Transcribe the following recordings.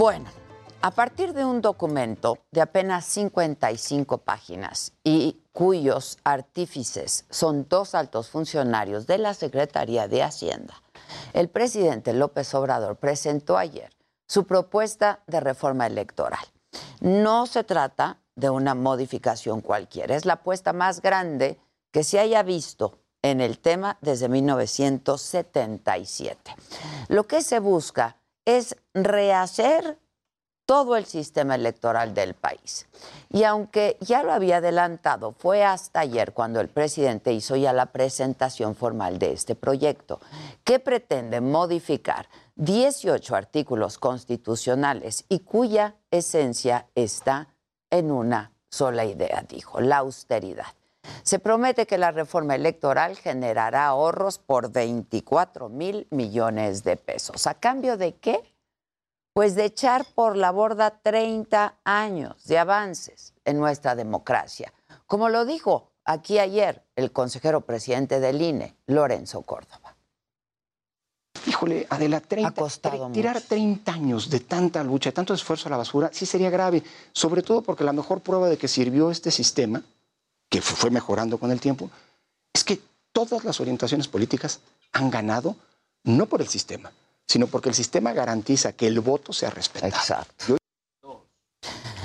Bueno, a partir de un documento de apenas 55 páginas y cuyos artífices son dos altos funcionarios de la Secretaría de Hacienda, el presidente López Obrador presentó ayer su propuesta de reforma electoral. No se trata de una modificación cualquiera, es la apuesta más grande que se haya visto en el tema desde 1977. Lo que se busca es rehacer todo el sistema electoral del país. Y aunque ya lo había adelantado, fue hasta ayer cuando el presidente hizo ya la presentación formal de este proyecto, que pretende modificar 18 artículos constitucionales y cuya esencia está en una sola idea, dijo, la austeridad. Se promete que la reforma electoral generará ahorros por 24 mil millones de pesos. ¿A cambio de qué? pues de echar por la borda 30 años de avances en nuestra democracia. Como lo dijo aquí ayer el consejero presidente del INE, Lorenzo Córdoba. Híjole, Adela, 30, tirar 30 años de tanta lucha, tanto esfuerzo a la basura, sí sería grave, sobre todo porque la mejor prueba de que sirvió este sistema, que fue mejorando con el tiempo, es que todas las orientaciones políticas han ganado no por el sistema, sino porque el sistema garantiza que el voto sea respetado. Exacto.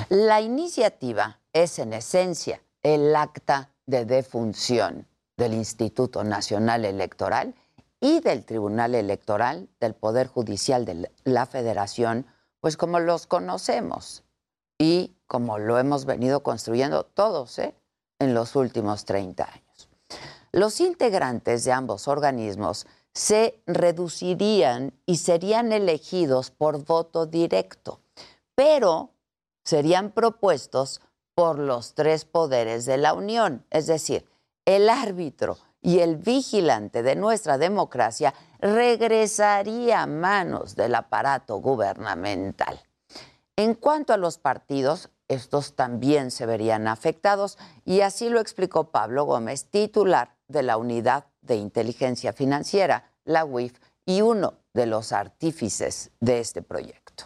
La iniciativa es en esencia el acta de defunción del Instituto Nacional Electoral y del Tribunal Electoral del Poder Judicial de la Federación, pues como los conocemos y como lo hemos venido construyendo todos ¿eh? En los últimos 30 años. Los integrantes de ambos organismos se reducirían y serían elegidos por voto directo, pero serían propuestos por los tres poderes de la Unión, es decir, el árbitro y el vigilante de nuestra democracia regresaría a manos del aparato gubernamental. En cuanto a los partidos, estos también se verían afectados y así lo explicó Pablo Gómez, titular de la Unidad de Inteligencia Financiera, la UIF, y uno de los artífices de este proyecto.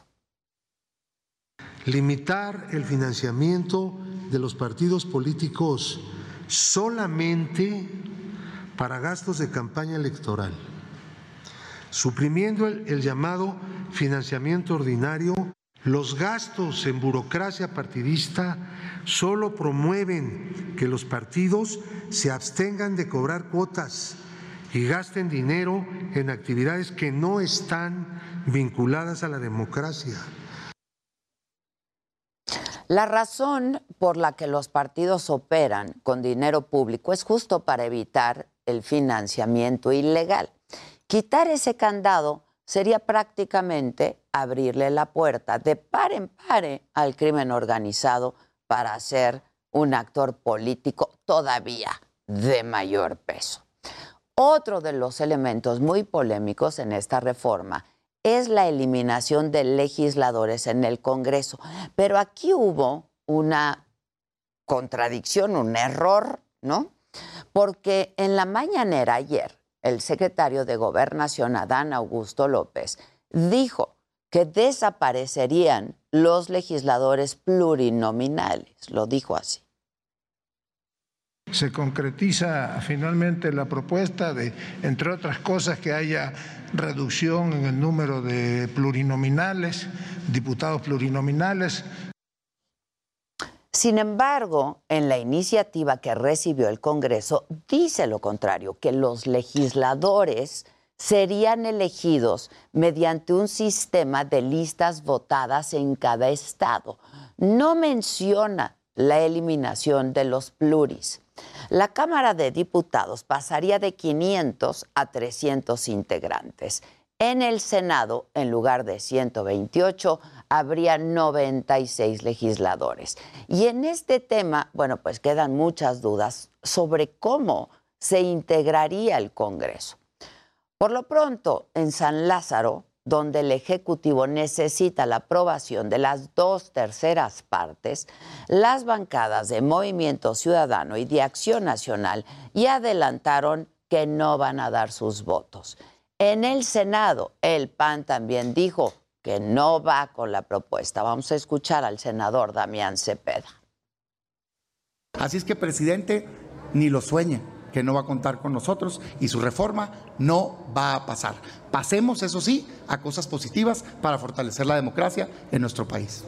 Limitar el financiamiento de los partidos políticos solamente para gastos de campaña electoral, suprimiendo el, el llamado financiamiento ordinario los gastos en burocracia partidista solo promueven que los partidos se abstengan de cobrar cuotas y gasten dinero en actividades que no están vinculadas a la democracia. La razón por la que los partidos operan con dinero público es justo para evitar el financiamiento ilegal. Quitar ese candado sería prácticamente abrirle la puerta de par en par al crimen organizado para ser un actor político todavía de mayor peso. Otro de los elementos muy polémicos en esta reforma es la eliminación de legisladores en el Congreso. Pero aquí hubo una contradicción, un error, ¿no? Porque en la mañanera ayer, el secretario de Gobernación, Adán Augusto López, dijo que desaparecerían los legisladores plurinominales, lo dijo así. Se concretiza finalmente la propuesta de, entre otras cosas, que haya reducción en el número de plurinominales, diputados plurinominales, sin embargo, en la iniciativa que recibió el Congreso dice lo contrario, que los legisladores serían elegidos mediante un sistema de listas votadas en cada estado. No menciona la eliminación de los pluris. La Cámara de Diputados pasaría de 500 a 300 integrantes. En el Senado, en lugar de 128, habría 96 legisladores. Y en este tema, bueno, pues quedan muchas dudas sobre cómo se integraría el Congreso. Por lo pronto, en San Lázaro, donde el Ejecutivo necesita la aprobación de las dos terceras partes, las bancadas de Movimiento Ciudadano y de Acción Nacional ya adelantaron que no van a dar sus votos. En el Senado, el PAN también dijo que no va con la propuesta. Vamos a escuchar al senador Damián Cepeda. Así es que, presidente, ni lo sueñe que no va a contar con nosotros y su reforma no va a pasar. Pasemos, eso sí, a cosas positivas para fortalecer la democracia en nuestro país.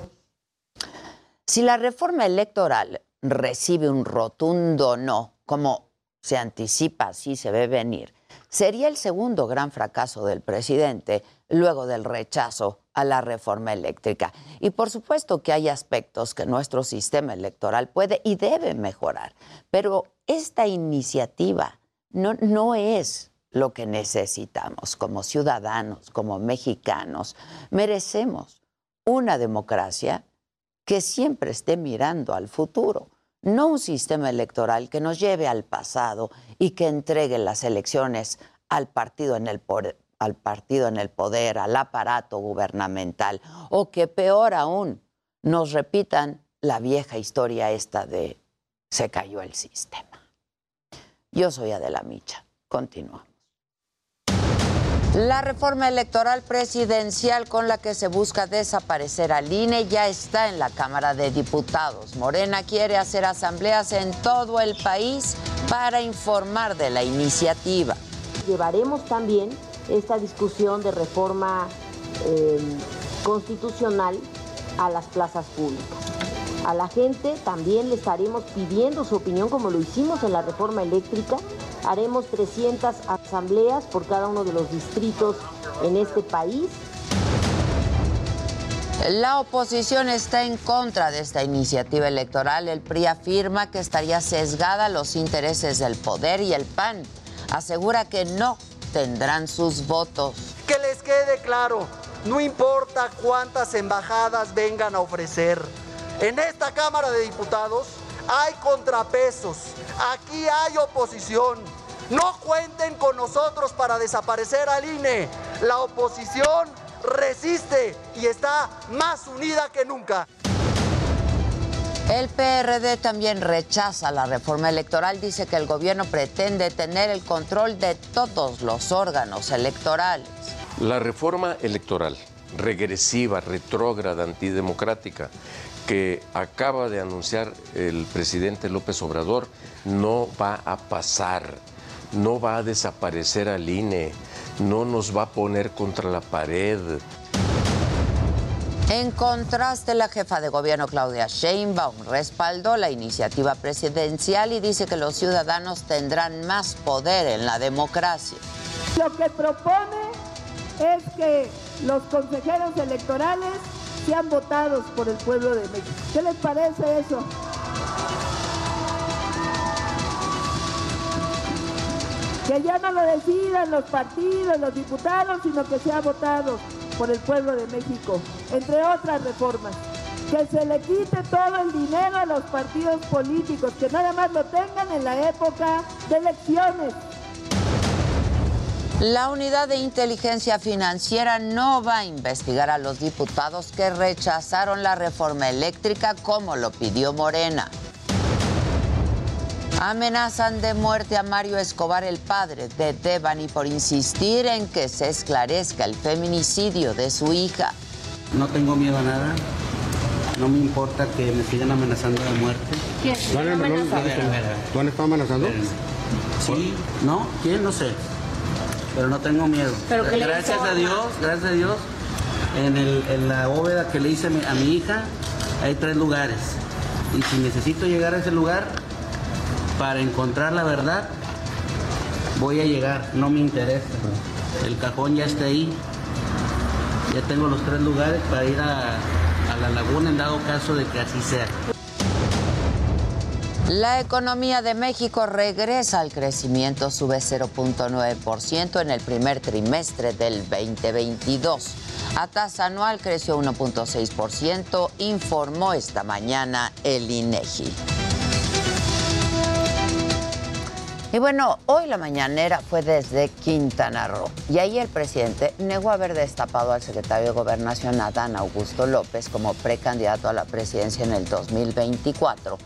Si la reforma electoral recibe un rotundo no, como se anticipa, así se ve venir, sería el segundo gran fracaso del presidente luego del rechazo a la reforma eléctrica. Y por supuesto que hay aspectos que nuestro sistema electoral puede y debe mejorar, pero esta iniciativa no, no es lo que necesitamos como ciudadanos, como mexicanos. Merecemos una democracia que siempre esté mirando al futuro, no un sistema electoral que nos lleve al pasado y que entregue las elecciones al partido en el poder, al partido en el poder, al aparato gubernamental, o que peor aún, nos repitan la vieja historia esta de se cayó el sistema. Yo soy Adela Micha. Continuamos. La reforma electoral presidencial con la que se busca desaparecer al INE ya está en la Cámara de Diputados. Morena quiere hacer asambleas en todo el país para informar de la iniciativa. Llevaremos también esta discusión de reforma eh, constitucional a las plazas públicas. A la gente también le estaremos pidiendo su opinión como lo hicimos en la reforma eléctrica. Haremos 300 asambleas por cada uno de los distritos en este país. La oposición está en contra de esta iniciativa electoral. El PRI afirma que estaría sesgada a los intereses del poder y el PAN asegura que no tendrán sus votos. Que les quede claro, no importa cuántas embajadas vengan a ofrecer. En esta Cámara de Diputados hay contrapesos, aquí hay oposición. No cuenten con nosotros para desaparecer al INE. La oposición resiste y está más unida que nunca. El PRD también rechaza la reforma electoral, dice que el gobierno pretende tener el control de todos los órganos electorales. La reforma electoral regresiva, retrógrada, antidemocrática, que acaba de anunciar el presidente López Obrador, no va a pasar, no va a desaparecer al INE, no nos va a poner contra la pared. En contraste, la jefa de gobierno Claudia Sheinbaum respaldó la iniciativa presidencial y dice que los ciudadanos tendrán más poder en la democracia. Lo que propone es que los consejeros electorales sean votados por el pueblo de México. ¿Qué les parece eso? Que ya no lo decidan los partidos, los diputados, sino que sea votado por el pueblo de México, entre otras reformas. Que se le quite todo el dinero a los partidos políticos, que nada más lo tengan en la época de elecciones. La unidad de inteligencia financiera no va a investigar a los diputados que rechazaron la reforma eléctrica como lo pidió Morena. Amenazan de muerte a Mario Escobar, el padre de Devani, por insistir en que se esclarezca el feminicidio de su hija. No tengo miedo a nada. No me importa que me sigan amenazando de muerte. ¿Quién? ¿Tú han estado amenazando? Sí, ¿no? ¿Quién? No sé. Pero no tengo miedo. gracias a Dios, gracias a Dios, en, en la bóveda que le hice a mi hija hay tres lugares. Y si necesito llegar a ese lugar, para encontrar la verdad, voy a llegar, no me interesa. El cajón ya está ahí. Ya tengo los tres lugares para ir a, a la laguna en dado caso de que así sea. La economía de México regresa al crecimiento, sube 0.9% en el primer trimestre del 2022. A tasa anual creció 1.6%, informó esta mañana el INEGI. Y bueno, hoy la mañanera fue desde Quintana Roo y ahí el presidente negó haber destapado al secretario de Gobernación Adán Augusto López como precandidato a la presidencia en el 2024,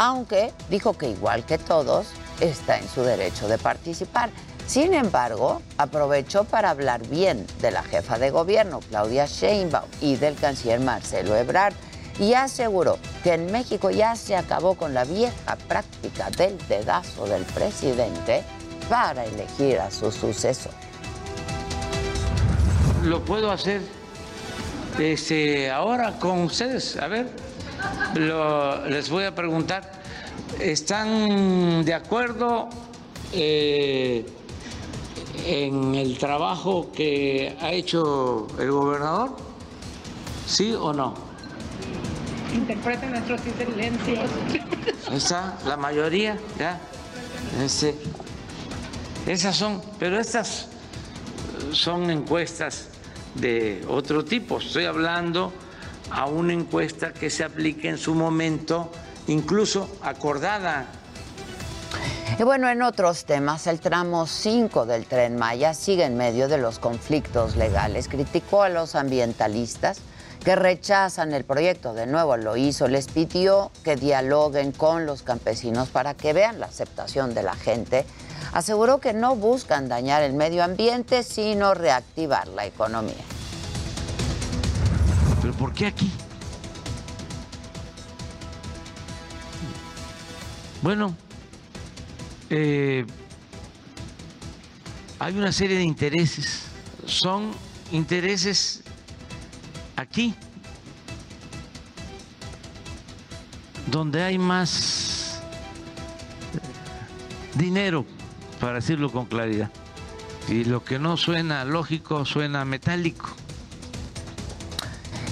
aunque dijo que igual que todos está en su derecho de participar. Sin embargo, aprovechó para hablar bien de la jefa de gobierno, Claudia Sheinbaum, y del canciller Marcelo Ebrard, y aseguró que en México ya se acabó con la vieja práctica del dedazo del presidente para elegir a su sucesor. Lo puedo hacer este, ahora con ustedes. A ver, les voy a preguntar, ¿están de acuerdo eh, en el trabajo que ha hecho el gobernador? ¿Sí o no? Interpreten nuestros silencios. Está, la mayoría, ya. Este, esas son, pero estas son encuestas de otro tipo. Estoy hablando a una encuesta que se aplique en su momento, incluso acordada. Y bueno, en otros temas, el tramo 5 del tren Maya sigue en medio de los conflictos legales. Criticó a los ambientalistas que rechazan el proyecto. De nuevo lo hizo, les pidió que dialoguen con los campesinos para que vean la aceptación de la gente aseguró que no buscan dañar el medio ambiente, sino reactivar la economía. ¿Pero por qué aquí? Bueno, eh, hay una serie de intereses. Son intereses aquí, donde hay más dinero para decirlo con claridad. Y lo que no suena lógico suena metálico.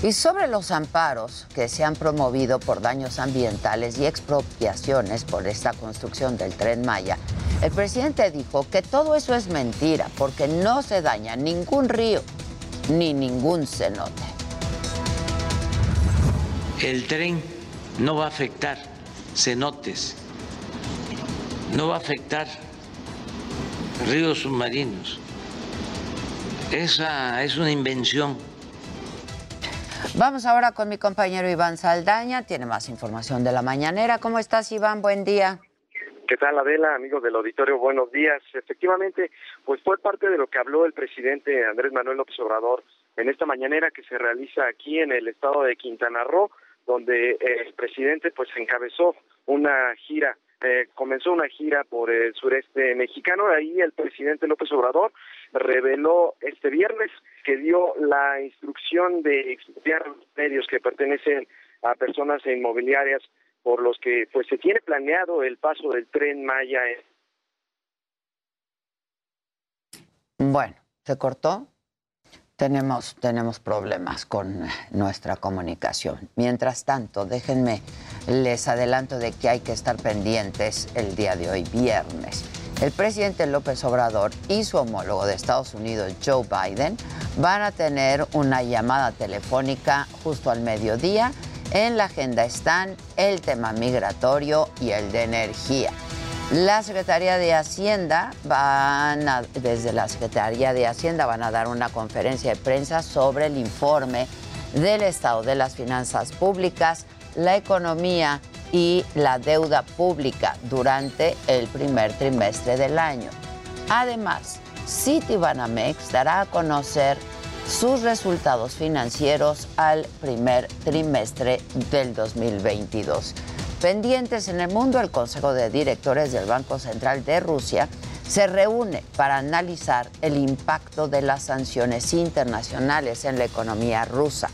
Y sobre los amparos que se han promovido por daños ambientales y expropiaciones por esta construcción del tren Maya, el presidente dijo que todo eso es mentira porque no se daña ningún río ni ningún cenote. El tren no va a afectar cenotes, no va a afectar ríos submarinos. Esa es una invención. Vamos ahora con mi compañero Iván Saldaña, tiene más información de la mañanera. ¿Cómo estás, Iván? Buen día. ¿Qué tal, Adela, amigos del auditorio? Buenos días. Efectivamente, pues fue parte de lo que habló el presidente Andrés Manuel López Obrador en esta mañanera que se realiza aquí en el estado de Quintana Roo, donde el presidente pues encabezó una gira eh, comenzó una gira por el sureste mexicano. Ahí el presidente López Obrador reveló este viernes que dio la instrucción de expropiar medios que pertenecen a personas inmobiliarias por los que pues se tiene planeado el paso del tren Maya. Bueno, ¿se cortó? Tenemos, tenemos problemas con nuestra comunicación. Mientras tanto, déjenme, les adelanto de que hay que estar pendientes el día de hoy, viernes. El presidente López Obrador y su homólogo de Estados Unidos, Joe Biden, van a tener una llamada telefónica justo al mediodía. En la agenda están el tema migratorio y el de energía. La Secretaría de Hacienda van a, desde la Secretaría de Hacienda van a dar una conferencia de prensa sobre el informe del estado de las finanzas públicas, la economía y la deuda pública durante el primer trimestre del año. Además, Citibanamex dará a conocer sus resultados financieros al primer trimestre del 2022. Pendientes en el mundo, el Consejo de Directores del Banco Central de Rusia se reúne para analizar el impacto de las sanciones internacionales en la economía rusa.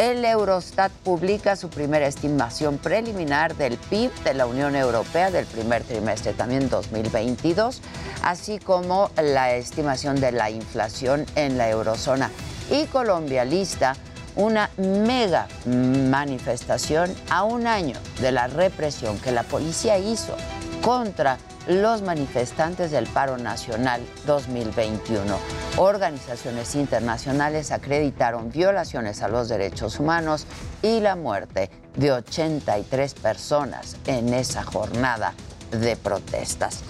El Eurostat publica su primera estimación preliminar del PIB de la Unión Europea del primer trimestre también 2022, así como la estimación de la inflación en la eurozona. Y Colombia lista una mega manifestación a un año de la represión que la policía hizo contra los manifestantes del paro nacional 2021. Organizaciones internacionales acreditaron violaciones a los derechos humanos y la muerte de 83 personas en esa jornada de protestas.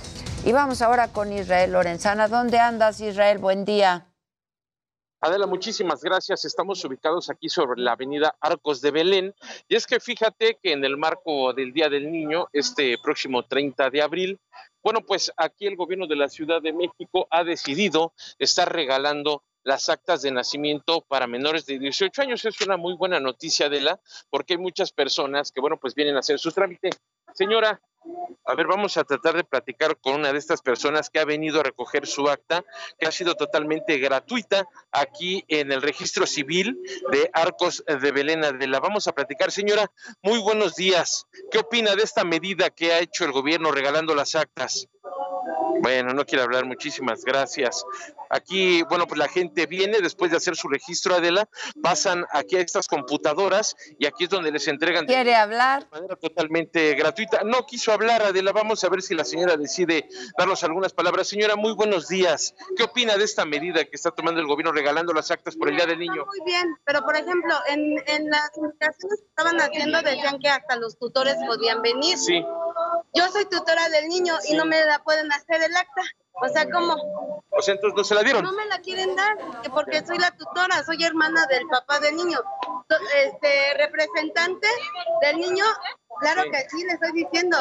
Y vamos ahora con Israel Lorenzana. ¿Dónde andas, Israel? Buen día. Adela, muchísimas gracias. Estamos ubicados aquí sobre la avenida Arcos de Belén. Y es que fíjate que en el marco del Día del Niño, este próximo 30 de abril, Bueno, pues aquí el gobierno de la Ciudad de México ha decidido estar regalando las actas de nacimiento para menores de 18 años. Es una muy buena noticia, de la, porque hay muchas personas que, bueno, pues vienen a hacer su trámite. Señora, a ver, vamos a tratar de platicar con una de estas personas que ha venido a recoger su acta, que ha sido totalmente gratuita aquí en el registro civil de Arcos de Belén de la. Vamos a platicar, señora, muy buenos días. ¿Qué opina de esta medida que ha hecho el gobierno regalando las actas? Bueno, no quiero hablar, muchísimas gracias. Aquí, bueno, pues la gente viene después de hacer su registro, Adela, pasan aquí a estas computadoras y aquí es donde les entregan. ¿Quiere hablar? De manera totalmente gratuita. No quiso hablar, Adela. Vamos a ver si la señora decide darnos algunas palabras. Señora, muy buenos días. ¿Qué opina de esta medida que está tomando el gobierno regalando las actas por el Día del Niño? Muy bien, pero por ejemplo, en, en las indicaciones que estaban haciendo decían que hasta los tutores podían venir. Sí. Yo soy tutora del niño y no me la pueden hacer el acta. O sea, ¿cómo? O sea, entonces no se la dieron. No me la quieren dar, que porque soy la tutora, soy hermana del papá del niño. Este representante del niño, claro que sí, le estoy diciendo.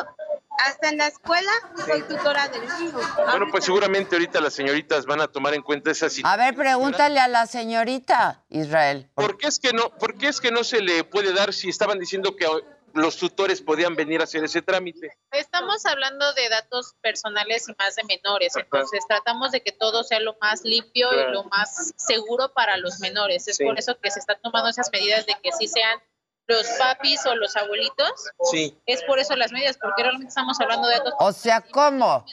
Hasta en la escuela soy tutora del niño. Bueno, pues seguramente ahorita las señoritas van a tomar en cuenta esa situación. A ver, pregúntale a la señorita Israel. ¿Por qué es que no, por qué es que no se le puede dar si estaban diciendo que los tutores podían venir a hacer ese trámite. Estamos hablando de datos personales y más de menores, entonces tratamos de que todo sea lo más limpio y lo más seguro para los menores. Es por eso que se están tomando esas medidas de que sí sean los papis o los abuelitos. Sí. Es por eso las medidas, porque realmente estamos hablando de datos. O sea, ¿cómo?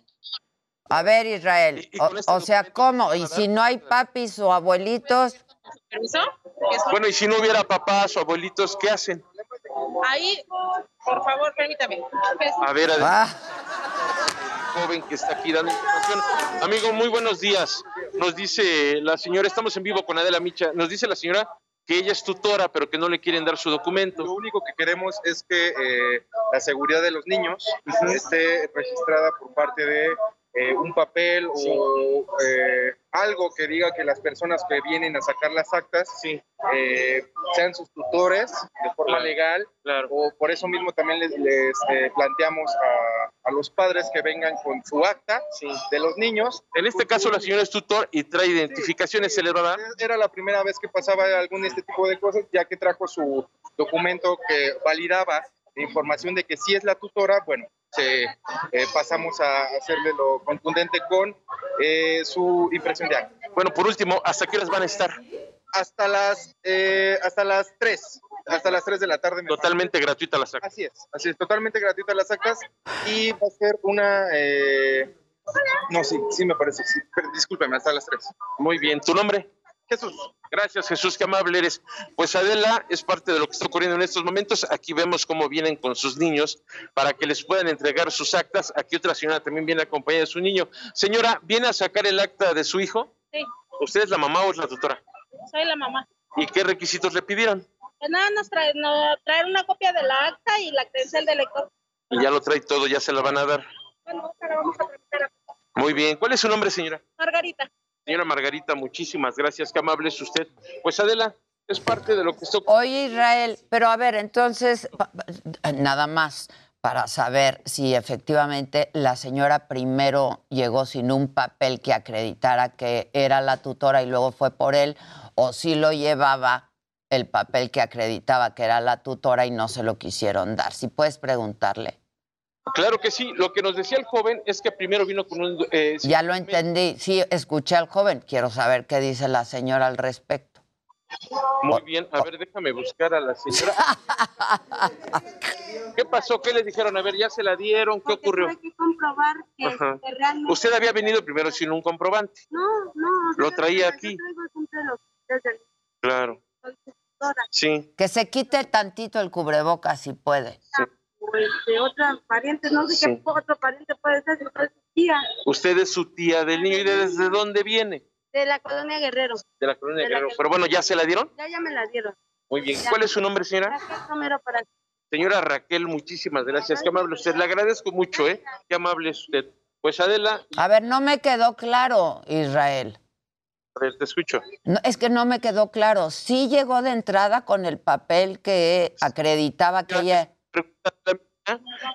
A ver, Israel, o, sea, ¿cómo? ¿Y si no hay papis o abuelitos? ¿Permiso? Bueno, y si no hubiera papás o abuelitos, ¿qué hacen? Ahí, por favor, permítame. A ver, ah. joven que está aquí dando información. Amigo, muy buenos días. Nos dice la señora, estamos en vivo con Adela Micha, nos dice la señora que ella es tutora, pero que no le quieren dar su documento. Lo único que queremos es que eh, la seguridad de los niños esté registrada por parte de eh, un papel o eh, algo que diga que las personas que vienen a sacar las actas eh, sean sus tutores de forma legal o por eso mismo también les, planteamos a, los padres que vengan con su acta de los niños. En este caso la señora es tutor y trae identificaciones, ¿se le va Era la primera vez que pasaba algún este tipo de cosas, ya que trajo su documento que validaba información de que sí es la tutora, bueno, eh, pasamos a hacerle lo contundente con eh, su impresión de acta. Bueno, por último, ¿hasta qué horas van a estar? Hasta las, eh, hasta las 3, hasta las 3 de la tarde. Totalmente gratuita las actas. Así es, así es, totalmente gratuita las actas y va a ser una... no, sí, sí me parece, sí. discúlpeme, hasta las 3. Muy bien, ¿tu nombre? Jesús. Gracias, Jesús, qué amable eres. Pues Adela es parte de lo que está ocurriendo en estos momentos. Aquí vemos cómo vienen con sus niños para que les puedan entregar sus actas. Aquí otra señora también viene acompañada de su niño. Señora, ¿viene a sacar el acta de su hijo? Sí. ¿Usted es la mamá o es la tutora? Soy la mamá. ¿Y qué requisitos le pidieron? Pues nada, nos trae, traer una copia de la acta y la credencial del lector. Y ya lo trae todo, ya se la van a dar. Bueno, la vamos a tramitar. Muy bien. ¿Cuál es su nombre, señora? Margarita. Señora Margarita, muchísimas gracias, qué amable es usted. Pues Adela, es parte de lo que estoy... Oye, Israel, pero a ver, entonces, nada más para saber si efectivamente la señora primero llegó sin un papel que acreditara que era la tutora y luego fue por él, o si lo llevaba el papel que acreditaba que era la tutora y no se lo quisieron dar. Si puedes preguntarle. Claro que sí. Lo que nos decía el joven es que primero vino con un... Eh, ya lo entendí. Sí, escuché al joven. Quiero saber qué dice la señora al respecto. Muy bien. A ver, déjame buscar a la señora. ¿Qué pasó? ¿Qué le dijeron? A ver, ¿ya se la dieron? ¿Qué ocurrió? Hay que comprobar que, realmente... Usted había venido primero sin un comprobante. No, no. Lo traía aquí. Claro. Sí. Que se quite tantito el cubrebocas si puede. Sí de otra pariente, no sé qué otro pariente puede ser, si es su tía. Usted es su tía del niño, ¿y desde dónde viene? De la colonia Guerrero. De la colonia Guerrero, pero bueno, ¿ya se la dieron? Ya, ya me la dieron. Muy bien, ¿cuál es su nombre, señora? Raquel Romero para Señora Raquel, muchísimas gracias, qué amable usted, le agradezco mucho, ¿eh? Qué amable es usted. Pues Adela. A ver, no me quedó claro, Israel. A ver, te escucho. No, es que no me quedó claro. Sí llegó de entrada con el papel que acreditaba que ella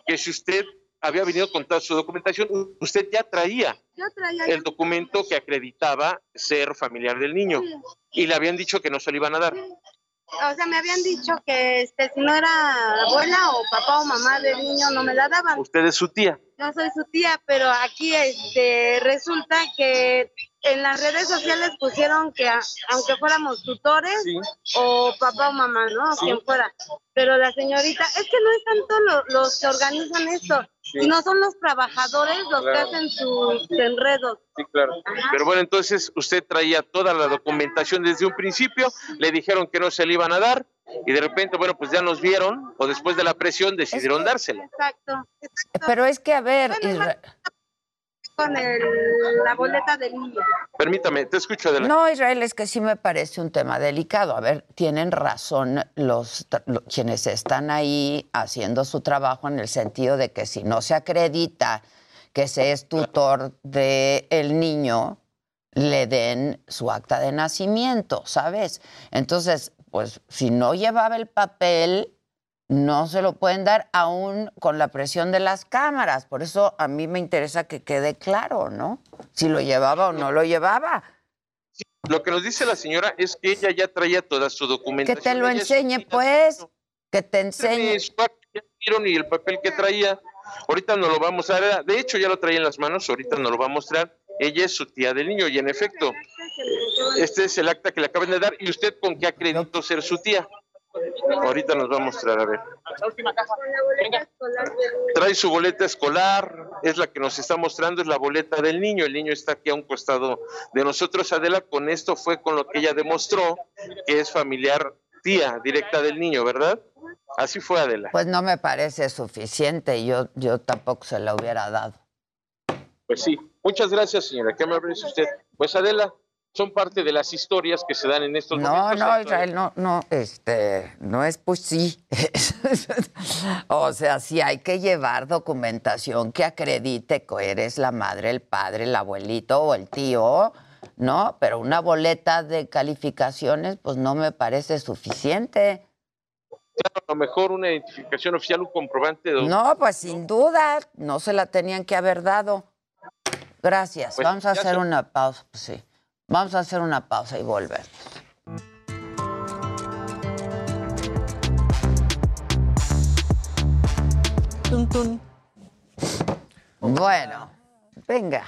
que si usted había venido con toda su documentación. Usted ya traía, traía el documento que acreditaba ser familiar del niño y le habían dicho que no se lo iban a dar. O sea, me habían dicho que este, si no era abuela o papá o mamá del niño no me la daban. Usted es su tía. Yo soy su tía, pero aquí este, resulta que en las redes sociales pusieron que aunque fuéramos tutores o papá o mamá, ¿no? Quien fuera. Pero la señorita, es que no es tanto los que organizan esto, sino son los trabajadores los que hacen sus enredos. Sí, claro. Pero bueno, entonces usted traía toda la documentación desde un principio, le dijeron que no se le iban a dar y de repente, bueno, pues ya nos vieron o después de la presión decidieron dársela. Exacto, Pero es que, a ver con la boleta del niño. Permítame, te escucho adelante. No, Israel, es que sí me parece un tema delicado. A ver, tienen razón los, quienes están ahí haciendo su trabajo en el sentido de que si no se acredita que se es tutor del el niño, le den su acta de nacimiento, ¿sabes? Entonces, pues si no llevaba el papel, no se lo pueden dar aún con la presión de las cámaras. Por eso a mí me interesa que quede claro, ¿no? Si lo llevaba o no lo llevaba. lo que nos dice la señora es que ella ya traía toda su documentación. Que te lo enseñe, pues. Que te enseñe. y el papel que traía. Ahorita nos lo vamos a ver. De hecho, ya lo traía en las manos. Ahorita nos lo va a mostrar. Ella es su tía del niño y en efecto, este es el acta que le acaban de dar. ¿Y usted con qué acreditó ser su tía? Ahorita nos va a mostrar, a ver. Trae su boleta escolar, es la que nos está mostrando, es la boleta del niño. El niño está aquí a un costado de nosotros. Adela, con esto fue con lo que ella demostró que es familiar tía directa del niño, ¿verdad? Así fue Adela. Pues no me parece suficiente, yo, yo tampoco se la hubiera dado. Pues sí, muchas gracias señora. ¿Qué me parece usted? Pues Adela, son parte de las historias que se dan en estos no, momentos. No, no, Israel, no, no, este, no es pues sí. o sea, sí hay que llevar documentación que acredite que eres la madre, el padre, el abuelito o el tío, ¿no? Pero una boleta de calificaciones, pues no me parece suficiente. Claro, a lo mejor una identificación oficial, un comprobante. De... No, pues sin duda, no se la tenían que haber dado. Gracias. Pues Vamos a hacer una pausa, pues sí. Vamos a hacer una pausa y volver. Bueno, venga.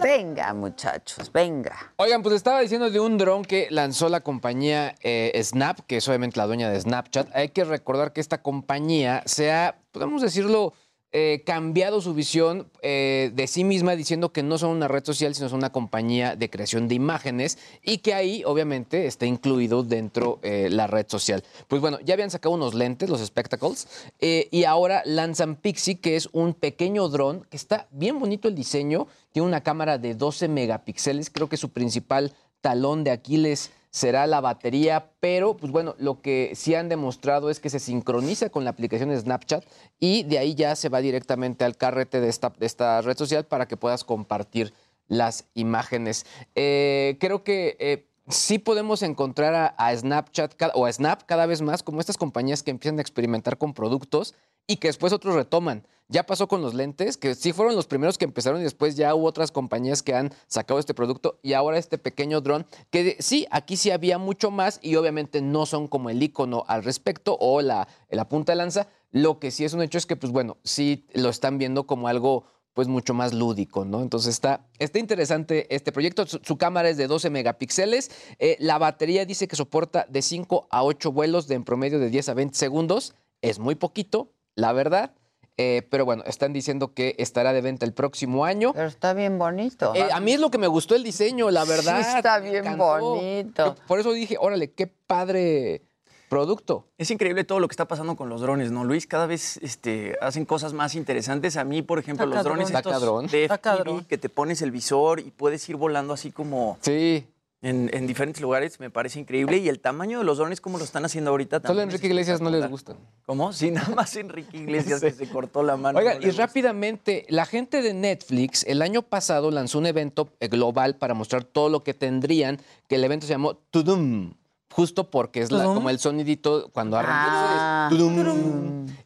Venga, muchachos, venga. Oigan, pues estaba diciendo de un dron que lanzó la compañía eh, Snap, que es obviamente la dueña de Snapchat. Hay que recordar que esta compañía se ha, podemos decirlo, eh, cambiado su visión eh, de sí misma diciendo que no son una red social, sino son una compañía de creación de imágenes y que ahí obviamente está incluido dentro eh, la red social. Pues bueno, ya habían sacado unos lentes, los Spectacles, y ahora lanzan Pixie, que es un pequeño dron que está bien bonito el diseño, tiene una cámara de 12 megapíxeles, creo que su principal talón de Aquiles será la batería, pero pues bueno, lo que sí han demostrado es que se sincroniza con la aplicación de Snapchat y de ahí ya se va directamente al carrete de esta, esta red social para que puedas compartir las imágenes. Eh, creo que eh, sí podemos encontrar a, Snapchat o a Snap cada vez más como estas compañías que empiezan a experimentar con productos y que después otros retoman. Ya pasó con los lentes, que sí fueron los primeros que empezaron y después ya hubo otras compañías que han sacado este producto y ahora este pequeño dron, que sí, aquí sí había mucho más y obviamente no son como el icono al respecto o la, la punta de lanza. Lo que sí es un hecho es que, pues bueno, sí lo están viendo como algo pues mucho más lúdico, ¿no? Entonces está, está interesante este proyecto. Su, cámara es de 12 megapíxeles. Eh, la batería dice que soporta de 5 a 8 vuelos de en promedio de 10 a 20 segundos. Es muy poquito, la verdad. Eh, pero bueno, están diciendo que estará de venta el próximo año. Pero está bien bonito. Eh, a mí es lo que me gustó el diseño, la verdad. Sí, está bien bonito. Por eso dije, órale, qué padre producto. Es increíble todo lo que está pasando con los drones, ¿no, Luis? Cada vez este, hacen cosas más interesantes. A mí, por ejemplo, los drones estos de FPV, que te pones el visor y puedes ir volando así como... Sí. En, diferentes lugares, me parece increíble. Y el tamaño de los drones, como lo están haciendo ahorita. Solo Enrique Iglesias no les gustan. ¿Cómo? Sí, nada más Enrique Iglesias que se cortó la mano. Oiga, y rápidamente, la gente de Netflix el año pasado lanzó un evento eh, global para mostrar todo lo que tendrían, que el evento se llamó Tudum justo porque es como el sonidito cuando arranca. Ah.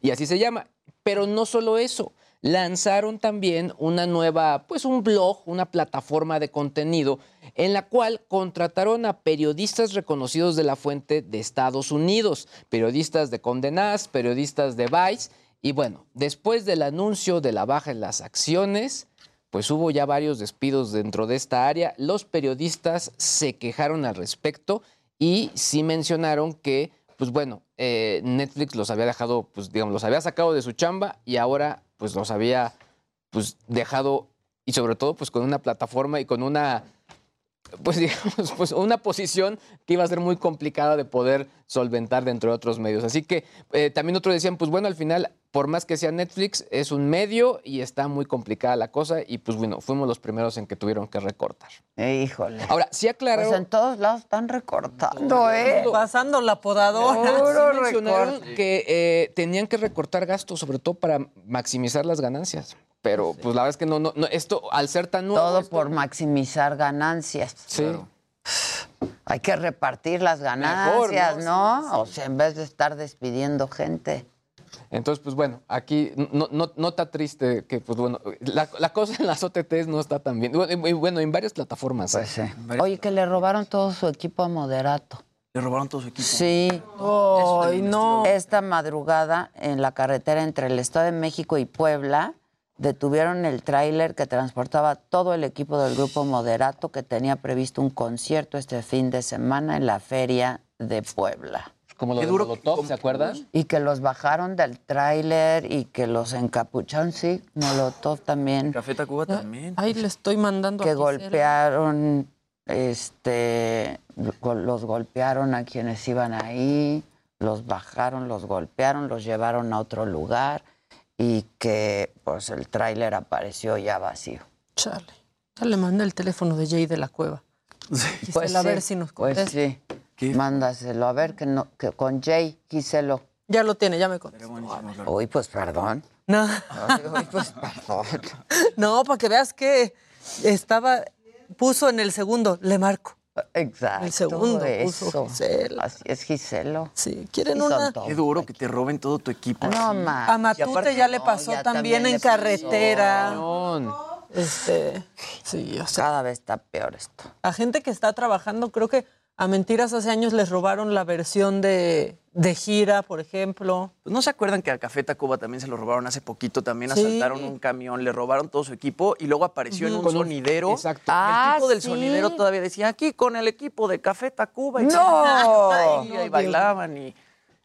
Y así se llama. Pero no solo eso, lanzaron también una nueva, pues un blog, una plataforma de contenido en la cual contrataron a periodistas reconocidos de la fuente de Estados Unidos, periodistas de Condenaz, periodistas de Vice, y bueno, después del anuncio de la baja en las acciones, pues hubo ya varios despidos dentro de esta área. Los periodistas se quejaron al respecto y sí mencionaron que, pues bueno, eh, Netflix los había dejado, pues digamos, los había sacado de su chamba y ahora pues los había pues dejado y sobre todo pues con una plataforma y con una pues digamos, pues una posición que iba a ser muy complicada de poder solventar dentro de otros medios. Así que eh, también otros decían, pues bueno, al final, por más que sea Netflix, es un medio y está muy complicada la cosa y pues bueno, fuimos los primeros en que tuvieron que recortar. Híjole. Ahora, sí aclararon... Pues en todos lados están recortando, ¿eh? Pasando la podadora. Sí mencionaron que eh, tenían que recortar gastos, sobre todo para maximizar las ganancias. Pero pues la verdad es que no, no, esto al ser tan nuevo. Todo por maximizar ganancias. Sí. Hay que repartir las ganancias, ¿no? O sea, en vez de estar despidiendo gente. Entonces, pues bueno, aquí no, no, está triste que, pues bueno, la, cosa en las OTTs no está tan bien. Bueno, en varias plataformas. Pues ¿eh? sí. Oye, que le robaron todo su equipo a Moderato. Le robaron todo su equipo. Sí. Ay, no. Esta madrugada en la carretera entre el Estado de México y Puebla detuvieron el tráiler que transportaba todo el equipo del grupo Moderato que tenía previsto un concierto este fin de semana en la feria de Puebla. Como lo de Molotov, ¿se acuerdan? Y que los bajaron del tráiler y que los encapucharon, sí, Molotov también. Café Tacuba también. Ahí le estoy mandando Que golpearon, este, los golpearon a quienes iban ahí, los bajaron, los golpearon, los llevaron a otro lugar y que pues el tráiler apareció ya vacío. Chale. Ya le mandé el teléfono de Jay de la cueva. Pues a ver si nos contesta. Pues sí. Mándaselo a ver que no que con Jay quíselo. Ya lo tiene, ya me contestó. Uy, pues perdón. No. Uy, pues perdón. No, para que veas que estaba puso en el segundo, le marco. Exacto. El segundo eso. Gisela. Así es Giselo. Sí, quieren una. Qué duro que te roben todo tu equipo. No, más. A Matute ya le pasó también, en carretera. Este, sí, o sea, cada vez está peor esto. A gente que está trabajando, creo que a Mentiras hace años les robaron la versión de, de gira, por ejemplo. Pues, ¿No se acuerdan que a Café Tacuba también se lo robaron hace poquito? También asaltaron un camión, le robaron todo su equipo y luego apareció en un sonidero. Exacto. Ah, el tipo del sonidero todavía decía, aquí con el equipo de Café Tacuba. Y ¡No! y, bailaban y...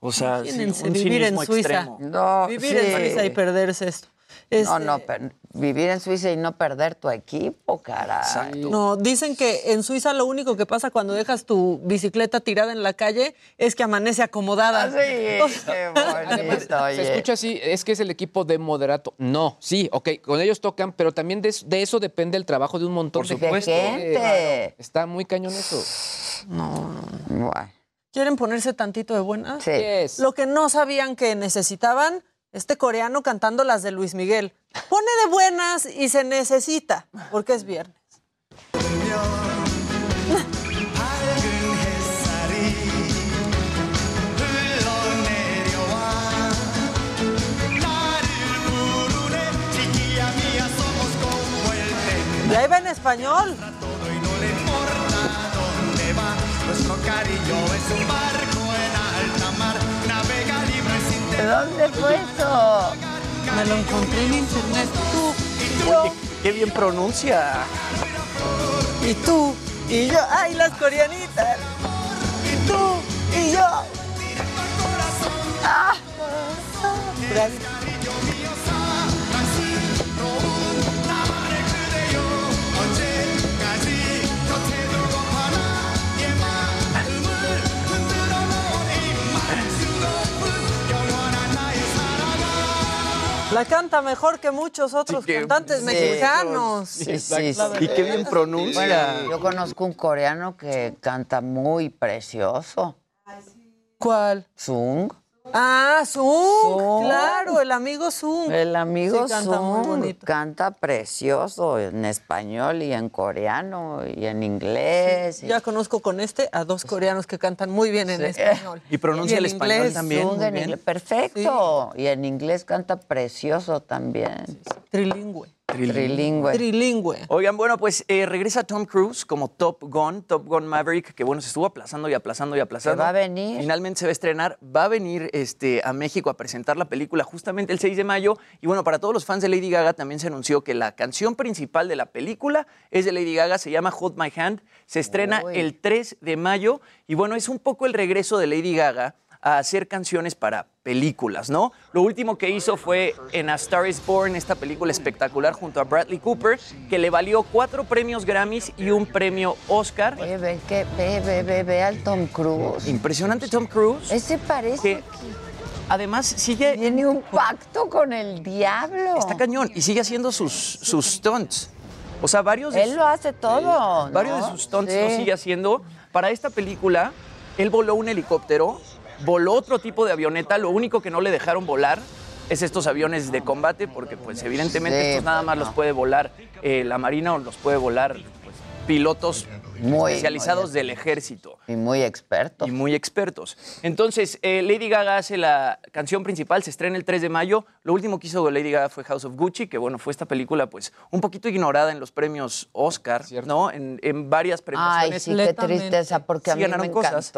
O sea, sí, un vivir en Suiza. Extremo. No, vivir en Suiza y perderse esto. No, no, este vivir en Suiza y no perder tu equipo, caray. No, dicen que en Suiza lo único que pasa cuando dejas tu bicicleta tirada en la calle es que amanece acomodada. Ah, sí, qué bonito, Se escucha así, es que es el equipo de moderato. No, sí, ok, con ellos tocan, pero también de, eso depende el trabajo de un montón de, gente. Está muy cañón eso. No, no. ¿Quieren ponerse tantito de buenas? Sí. Lo que no sabían que necesitaban este coreano cantando las de Luis Miguel. Pone de buenas y se necesita, porque es viernes. Y ahí va en español. Nuestro cariño es un barco ¿De dónde fue eso? Me lo encontré en internet. Tú y yo. Oye, qué bien pronuncia. Y tú y yo. ¡Ay, las coreanitas! Y tú y yo. ¡Ah! Gracias. La canta mejor que muchos otros cantantes mexicanos. Sí, sí, sí. Y qué bien pronuncia. yo conozco un coreano que canta muy precioso. ¿Cuál? Sung. Ah, Zoom, claro, el amigo Zoom. El amigo Sí, canta muy Zoom bonito. canta precioso en español y en coreano y en inglés. Ya conozco con este a dos coreanos que cantan muy bien en Sí. español. Y pronuncia el español inglés. también. Zoom muy en bien. inglés, perfecto. Y en inglés canta precioso también. Trilingüe. Trilingüe. Trilingüe. Oigan, bueno, pues eh, regresa Tom Cruise como Top Gun, Top Gun Maverick, que bueno, se estuvo aplazando y aplazando y aplazando. va a venir. Finalmente se va a estrenar, va a venir este, a México a presentar la película justamente el 6 de mayo. Y bueno, para todos los fans de Lady Gaga también se anunció que la canción principal de la película es de Lady Gaga, se llama Hold My Hand, se estrena Uy. el 3 de mayo. Y bueno, es un poco el regreso de Lady Gaga a hacer canciones para películas, ¿no? Lo último que hizo fue en A Star is Born, esta película espectacular junto a Bradley Cooper, que le valió cuatro premios Grammys y un premio Oscar. Oye, ve, que, ve, ve, ve, ve al Tom Cruise. Impresionante Tom Cruise. Ese parece que además sigue... Tiene un pacto con el diablo. Está cañón y sigue haciendo sus, sus stunts. O sea, varios de Él lo hace todo. Varios de sus stunts Sí. lo sigue haciendo. Para esta película, él voló un helicóptero, voló otro tipo de avioneta. Lo único que no le dejaron volar es estos aviones de combate, porque pues evidentemente Sí, estos nada más los puede volar eh, la Marina o los puede volar pues, pilotos Muy, especializados muy del ejército. Y muy experto. Y muy expertos. Entonces, eh, Lady Gaga hace la canción principal, se estrena el 3 de mayo. Lo último que hizo Lady Gaga fue House of Gucci, que bueno, fue esta película pues un poquito ignorada en los premios Oscar, ¿no? En, en varias Ay, premiaciones. sí, qué tristeza, porque a Sí mí me ganaron cosas.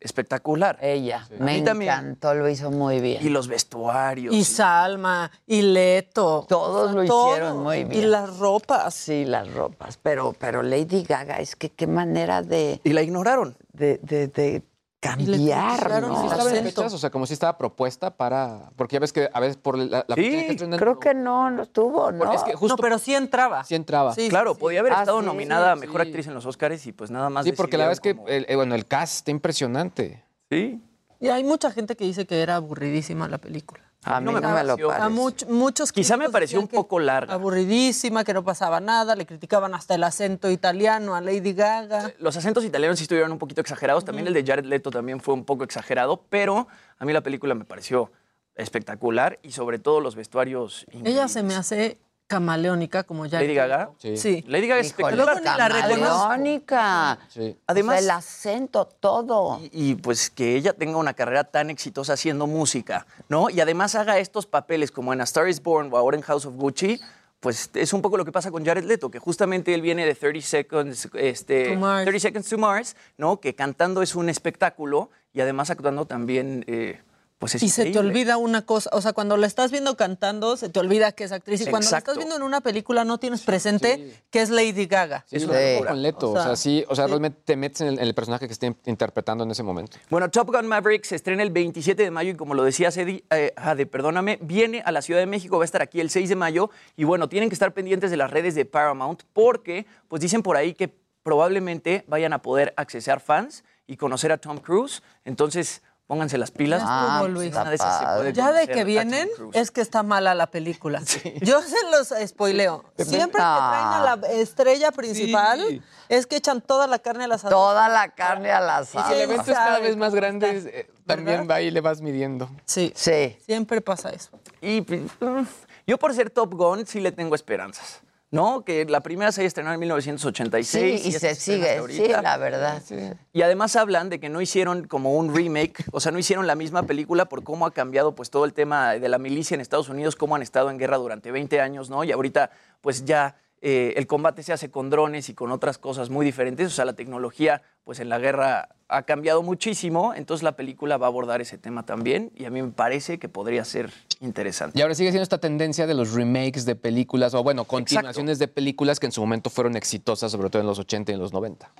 Espectacular. Ella, me encantó, lo hizo muy bien. Y los vestuarios. Y Salma, y Leto. Todos lo Todos. hicieron muy bien. Y las ropas. Sí, las ropas. Pero, pero Lady Gaga, es que qué manera de. Y la ignoraron. De, de, de cambiar, ¿no? el ¿Estaba en acento. fechas? O sea, como si estaba propuesta para... Porque ya ves que a veces por la, la fecha que estrenan- Creo que no, no estuvo, ¿no? Es que justo No, pero sí entraba. sí entraba. Sí, Claro, sí, podía haber Ah, estado sí, nominada a Mejor sí. Actriz en los Oscars y pues nada más Sí, porque la verdad es que, el, eh, bueno, el cast está impresionante. Sí. Y hay mucha gente que dice que era aburridísima la película. A mí no no me lo pareció. A much- muchos Quizá me pareció un poco larga. Aburridísima, que no pasaba nada, le criticaban hasta el acento italiano a Lady Gaga. Los acentos italianos sí estuvieron un poquito exagerados. También el de Jared Leto también fue un poco exagerado, pero a mí la película me pareció espectacular y sobre todo los vestuarios. Ella se me hace camaleónica como ya. Lady Gaga. Sí. Sí. Lady Gaga es espectacular. La camaleónica. Sí. Además- O sea, el acento, todo. Y, y, pues que ella tenga una carrera tan exitosa haciendo música, ¿no? Y además haga estos papeles como en A Star is Born o ahora en House of Gucci, pues es un poco lo que pasa con Jared Leto, que justamente él viene de 30 Seconds, este, To Mars. 30 Seconds to Mars, ¿no? Que cantando es un espectáculo y además actuando también, eh, pues es Y se te olvida una cosa, o sea, cuando la estás viendo cantando, se te olvida que es actriz. Y cuando la estás viendo en una película, no tienes presente que es Lady Gaga. Sí, es Sí. una locura con Leto. O O sea, sea, sí, o sea, sí. realmente te metes en el, en el personaje que esté interpretando en ese momento. Bueno, Top Gun Maverick se estrena el 27 de mayo y como lo decía Cedi, eh, Jade, perdóname, viene a la Ciudad de México, va a estar aquí el 6 de mayo y bueno, tienen que estar pendientes de las redes de Paramount porque pues dicen por ahí que probablemente vayan a poder accesar fans y conocer a Tom Cruise, entonces pónganse las pilas. Ya Luis. una de esas se puede Ya de conocer que vienen, es que está mala la película. Yo se los spoileo. Siempre que traen a la estrella principal, Sí. es que echan toda la carne al asador. Toda la carne al Y asado. si el evento es cada vez más grande, está, eh, también va y le vas midiendo. Sí, Sí. siempre pasa eso. Y pues, mm, yo por ser Top Gun sí le tengo esperanzas. ¿No? Que la primera se haya estrenado en 1986. Sí, y esta se sigue, sí, la verdad. Y además hablan de que no hicieron como un remake, o sea, no hicieron la misma película por cómo ha cambiado pues todo el tema de la milicia en Estados Unidos, cómo han estado en guerra durante 20 años, ¿no? Y ahorita pues ya eh, el combate se hace con drones y con otras cosas muy diferentes, o sea, la tecnología pues en la guerra ha cambiado muchísimo, entonces la película va a abordar ese tema también y a mí me parece que podría ser interesante. Y ahora sigue siendo esta tendencia de los remakes de películas, o bueno, continuaciones de películas que en su momento fueron exitosas, sobre todo en los 80 y en los 90.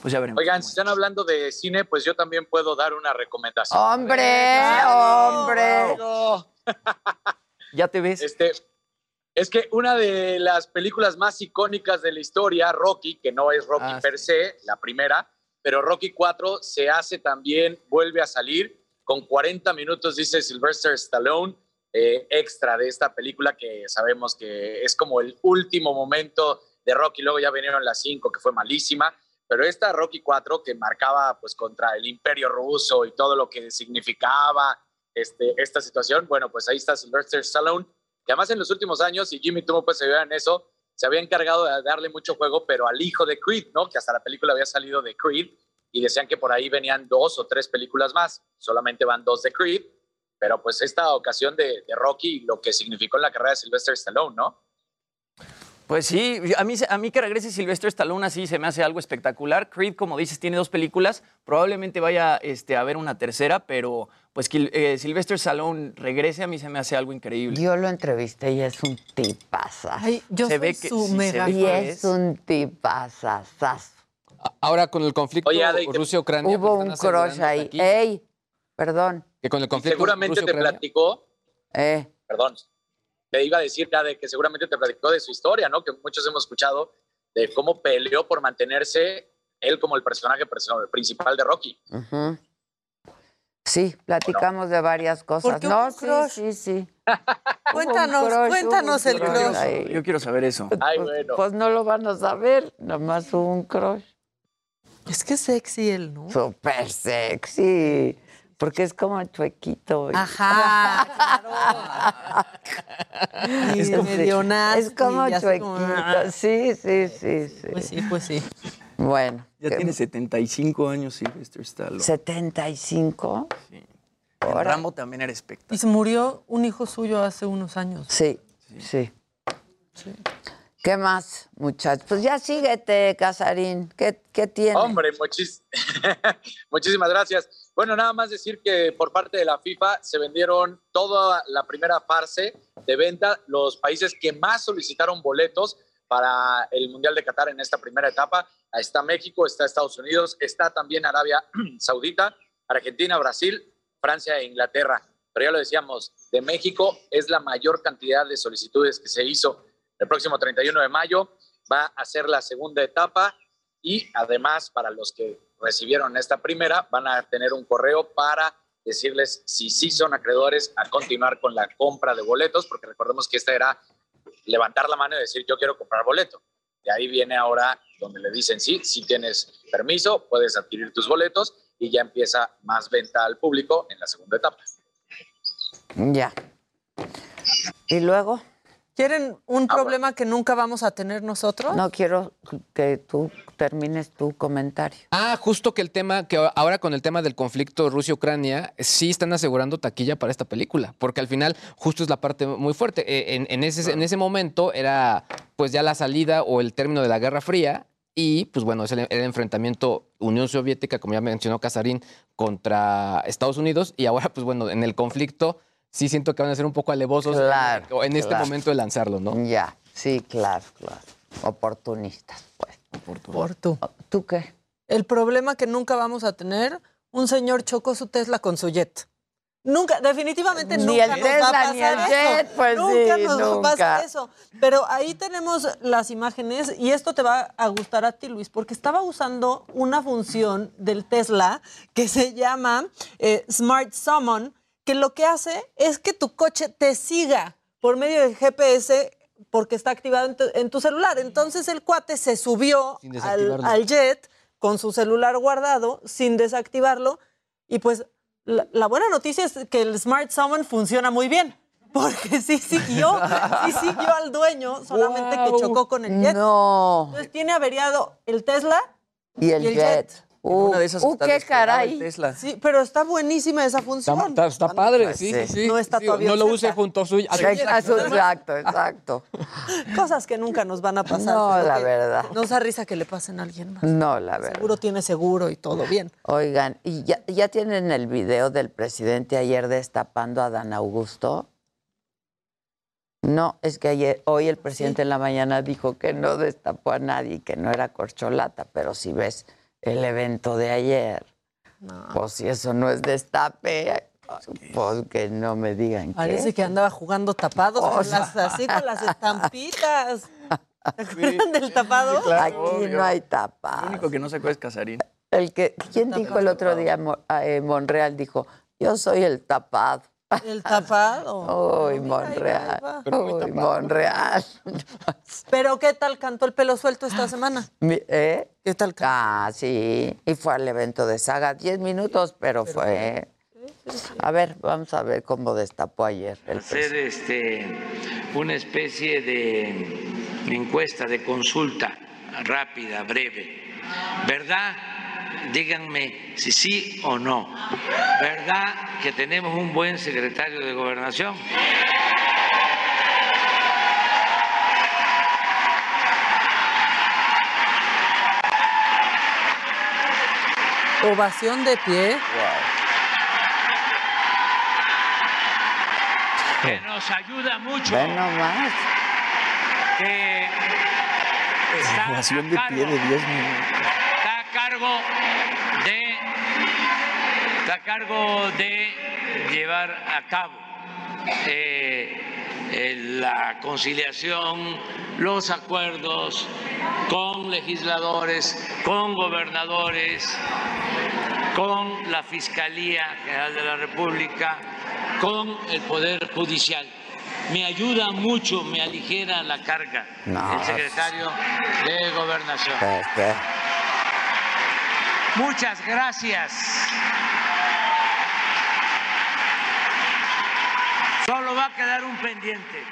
Pues ya veremos. Oigan, si están hablando de cine, pues yo también puedo dar una recomendación. ¡Hombre! ¡Hombre! Ya te ves. Este, es que una de las películas más icónicas de la historia, Rocky, que no es Rocky Ah, per se, la primera, pero Rocky 4 se hace también, vuelve a salir con 40 minutos, dice Sylvester Stallone, eh, extra de esta película que sabemos que es como el último momento de Rocky, luego ya vinieron las 5 que fue malísima, pero esta Rocky 4 que marcaba pues contra el imperio ruso y todo lo que significaba este, esta situación. Bueno, pues ahí está Sylvester Stallone, que además en los últimos años, y Jimmy tuvo pues se en eso, se había encargado de darle mucho juego, pero al hijo de Creed, ¿no? Que hasta la película había salido de Creed y decían que por ahí venían dos o tres películas más. Solamente van dos de Creed, pero pues esta ocasión de, de Rocky, lo que significó en la carrera de Sylvester Stallone, ¿no? Pues sí, a mí, a mí que regrese Silvestre Stallone así se me hace algo espectacular. Creed, como dices, tiene dos películas. Probablemente vaya este, a ver una tercera, pero pues que eh, Sylvester Stallone regrese a mí se me hace algo increíble. Yo lo entrevisté y es un tipaza. Ay, yo Se soy ve que- su sí, se mega ve Y es un tipaza. Ahora con el conflicto Rusia-Ucrania. Hubo pues, un crush ahí. ¡Ey! Perdón. Que con el conflicto seguramente te platicó, Eh. perdón, te iba a decir ya de que seguramente te platicó de su historia, ¿no? Que muchos hemos escuchado de cómo peleó por mantenerse él como el personaje perso- principal de Rocky. Sí, platicamos de varias cosas. ¿Por qué no, un sí, crush? sí, sí. Cuéntanos, crush, cuéntanos el crush. Yo quiero saber eso. Ay, Pues- bueno. Pues no lo van a saber, nomás hubo un crush. Es que es sexy él, ¿no? Súper sexy. Porque es como chuequito. Ajá, claro. Y Es como- medio nazi, Es como chuequito. como- Sí, sí, sí, sí. Pues sí, pues sí. Bueno. Ya qué- tiene 75 años Sylvester Stallone. 75. En Ahora- Rambo también era espectacular. Y se murió un hijo suyo hace unos años. Sí, sí. ¿Qué más, muchachos? Pues ya síguete, Casarín. ¿Qué, qué? Hombre, muchísimas gracias. Bueno, nada más decir que por parte de la FIFA se vendieron toda la primera fase de venta. Los países que más solicitaron boletos para el Mundial de Qatar en esta primera etapa. Está México, está Estados Unidos, está también Arabia Saudita, Argentina, Brasil, Francia e Inglaterra. Pero ya lo decíamos, de México es la mayor cantidad de solicitudes que se hizo. El próximo 31 de mayo va a ser la segunda etapa y además para los que recibieron esta primera van a tener un correo para decirles si sí son acreedores a continuar con la compra de boletos, porque recordemos que esta era levantar la mano y decir yo quiero comprar boleto. De ahí viene ahora donde le dicen sí, si tienes permiso, puedes adquirir tus boletos y ya empieza más venta al público en la segunda etapa. Ya. ¿Y luego? ¿Quieren un problema que nunca vamos a tener nosotros? No quiero que tú termines tu comentario. Ah, justo que el tema, que ahora con el tema del conflicto Rusia-Ucrania, sí están asegurando taquilla para esta película, porque al final justo es la parte muy fuerte. Eh, En, en ese, en ese momento era pues ya la salida o el término de la Guerra Fría y pues bueno, es el, el enfrentamiento Unión Soviética, como ya mencionó Casarín, contra Estados Unidos y ahora pues bueno, en el conflicto sí siento que van a ser un poco alevosos Claro, en, en este claro. momento de lanzarlo, ¿no? Ya, sí, claro, claro. Oportunistas, pues. Por tú. ¿Tú qué? El problema que nunca vamos a tener, un señor chocó su Tesla con su jet. Nunca, definitivamente Ni nunca el nos va Tesla, a pasar ni el eso. jet, pues nunca sí, nos va nunca. pasar eso. Pero ahí tenemos las imágenes y esto te va a gustar a ti, Luis, porque estaba usando una función del Tesla que se llama eh, Smart Summon, que lo que hace es que tu coche te siga por medio del GPS porque está activado en tu, en tu celular. Entonces el cuate se subió al, jet con su celular guardado sin desactivarlo y pues la, la buena noticia es que el Smart Summon funciona muy bien. Porque sí siguió, sí siguió al dueño, solamente que chocó con el jet. No. Entonces tiene averiado el Tesla Y el, jet. Uh, una de esas uh, qué caray. Tesla. Sí, pero está buenísima esa función. Está, está padre, sí, sí. No está todavía No lo use junto a su... Exacto, exacto, exacto. Cosas que nunca nos van a pasar. No, la verdad. Nos da risa que le pasen a alguien más. No, la verdad. Seguro tiene seguro y todo bien. Oigan, ¿y ya, ya tienen el video del presidente ayer destapando a Dan Augusto? No, es que ayer, hoy el presidente en la mañana dijo que no destapó a nadie, que no era corcholata, pero si ves el evento de ayer, pues si eso no es destape, pues que no me digan Parece qué. que andaba jugando tapados, O con las- así con las estampitas. ¿Te acuerdan del tapado? Aquí no hay El tapa. único que no se acuerda es Casarín. El que, ¿Quién dijo el otro día? Eh, Monreal dijo, yo soy el tapado. El tapado. Uy, Monreal. Uy, Monreal. Pero ¿qué tal cantó el pelo suelto esta semana? Mi- ¿Eh? ¿Qué tal cantó? Ah, sí. Y fue al evento de Saga. Diez minutos, pero fue. A ver, vamos a ver cómo destapó ayer el hacer este, una especie de encuesta, de consulta rápida, breve. ¿Verdad? Díganme si sí o no. ¿Verdad que tenemos un buen secretario de gobernación? Ovación de pie. Que nos ayuda mucho. Ve nomás. Que está Ovación de pie de 10 minutos. Cargo de a cargo de llevar a cabo eh, eh, la conciliación, los acuerdos con legisladores, con gobernadores, con la Fiscalía General de la República, con el Poder Judicial. Me ayuda mucho, me aligera la carga No. el secretario de Gobernación. Muchas gracias. Solo va a quedar un pendiente.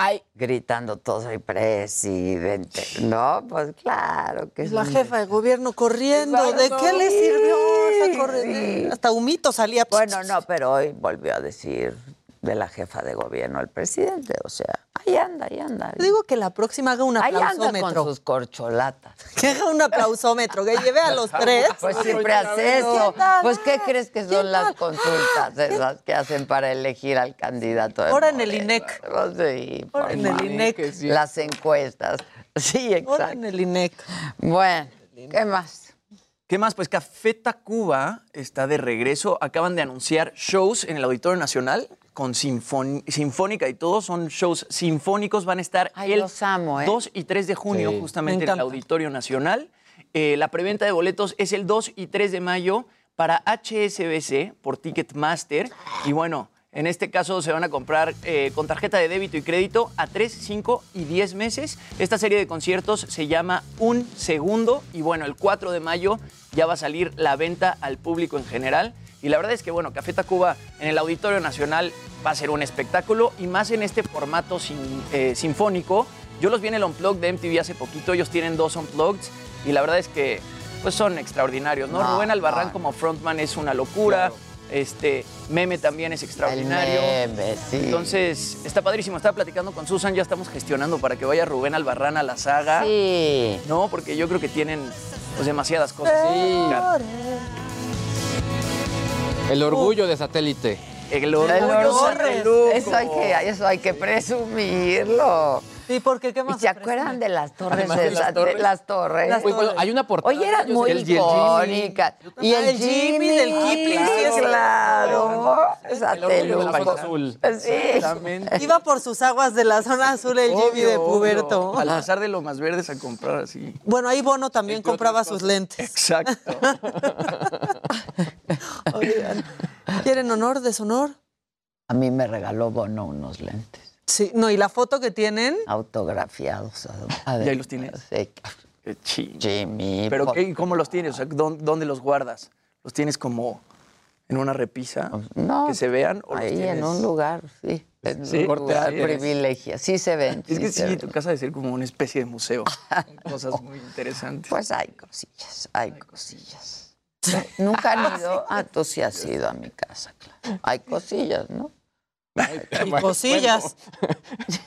Ay, gritando todo, soy presidente. No, pues claro que Es la sí. jefa de gobierno corriendo. ¿De qué le sirvió esa corriente? Hasta humito salía. Bueno, no, pero hoy volvió a decir de la jefa de gobierno el presidente. O sea, ahí anda, ahí anda. Digo que la próxima haga un Ahí anda aplausómetro. con sus corcholatas. Que haga un aplausómetro, que lleve a los tres. Pues siempre hace eso. Pues, ¿qué crees que son las consultas esas que hacen para elegir al candidato? de Ahora en el? INEC. Pues sí, Ahora por en el favor. INEC. Las encuestas. Sí, Ahora en exacto. el INEC. Bueno, ¿qué más? ¿Qué más? Pues Café Tacuba está de regreso. Acaban de anunciar shows en el Auditorio Nacional con sinfón- sinfónica y todo. Son shows sinfónicos. Van a estar Ay, el los amo, ¿eh? 2 y 3 de junio Sí. justamente Me en el. Auditorio Nacional. Eh, la preventa de boletos es el 2 y 3 de mayo para HSBC por Ticketmaster. Y bueno, en este caso se van a comprar eh, con tarjeta de débito y crédito a 3, 5 y 10 meses. Esta serie de conciertos se llama Un Segundo y bueno, el 4 de mayo ya va a salir la venta al público en general. Y la verdad es que bueno, Café Tacuba en el Auditorio Nacional va a ser un espectáculo y más en este formato sin- eh, sinfónico. Yo los vi en el Unplugged de MTV hace poquito, ellos tienen dos Unplugged y la verdad es que pues son extraordinarios, ¿no? No, Rubén Albarrán no. como frontman es una locura. Este Meme también es extraordinario. El meme, sí. Entonces, está padrísimo. Estaba platicando con Susan, ya estamos gestionando para que vaya Rubén Albarrán a la saga. Sí. No, porque yo creo que tienen pues, demasiadas cosas. Sí. Claro. El orgullo de satélite. El El orgullo orgullo, sateluco. Eso hay que, eso hay que presumirlo. ¿Y por qué? ¿Qué ¿Y más? se acuerdan de las torres Además de de las torres. las torres? Las Oye, bueno, hay una portada. Oye, eran muy sé- el- y el Jimmy. icónicas. Y el Jimmy del Kipling, sí, es claro. Azul. Sí. Exactamente. Iba por sus aguas de la zona azul el Jimmy de Puberto. obvio. Al pasar de lo más verdes a comprar así. Bueno, ahí Bono también compraba sus lentes. Exacto. Oigan, ¿quieren honor, deshonor? A mí me regaló Bono unos lentes Sí, no, y la foto que tienen, autografiados. ¿Y ahí los tienes? Sí. Qué ching. Jimmy. ¿Pero qué, cómo los tienes? O sea, ¿dó- ¿dónde los guardas? ¿Los tienes como en una repisa? No, ¿Que se vean? ¿o los ahí tienes- en un lugar, sí. En Sí, un lugar privilegio. Sí se ven. Es que sí, ven. tu casa debe ser como una especie de museo. Cosas muy interesantes. Pues hay cosillas, hay cosillas. Nunca han ido. Ah, tú sí has ido a mi casa, claro. Hay cosillas, ¿no? Y cosillas.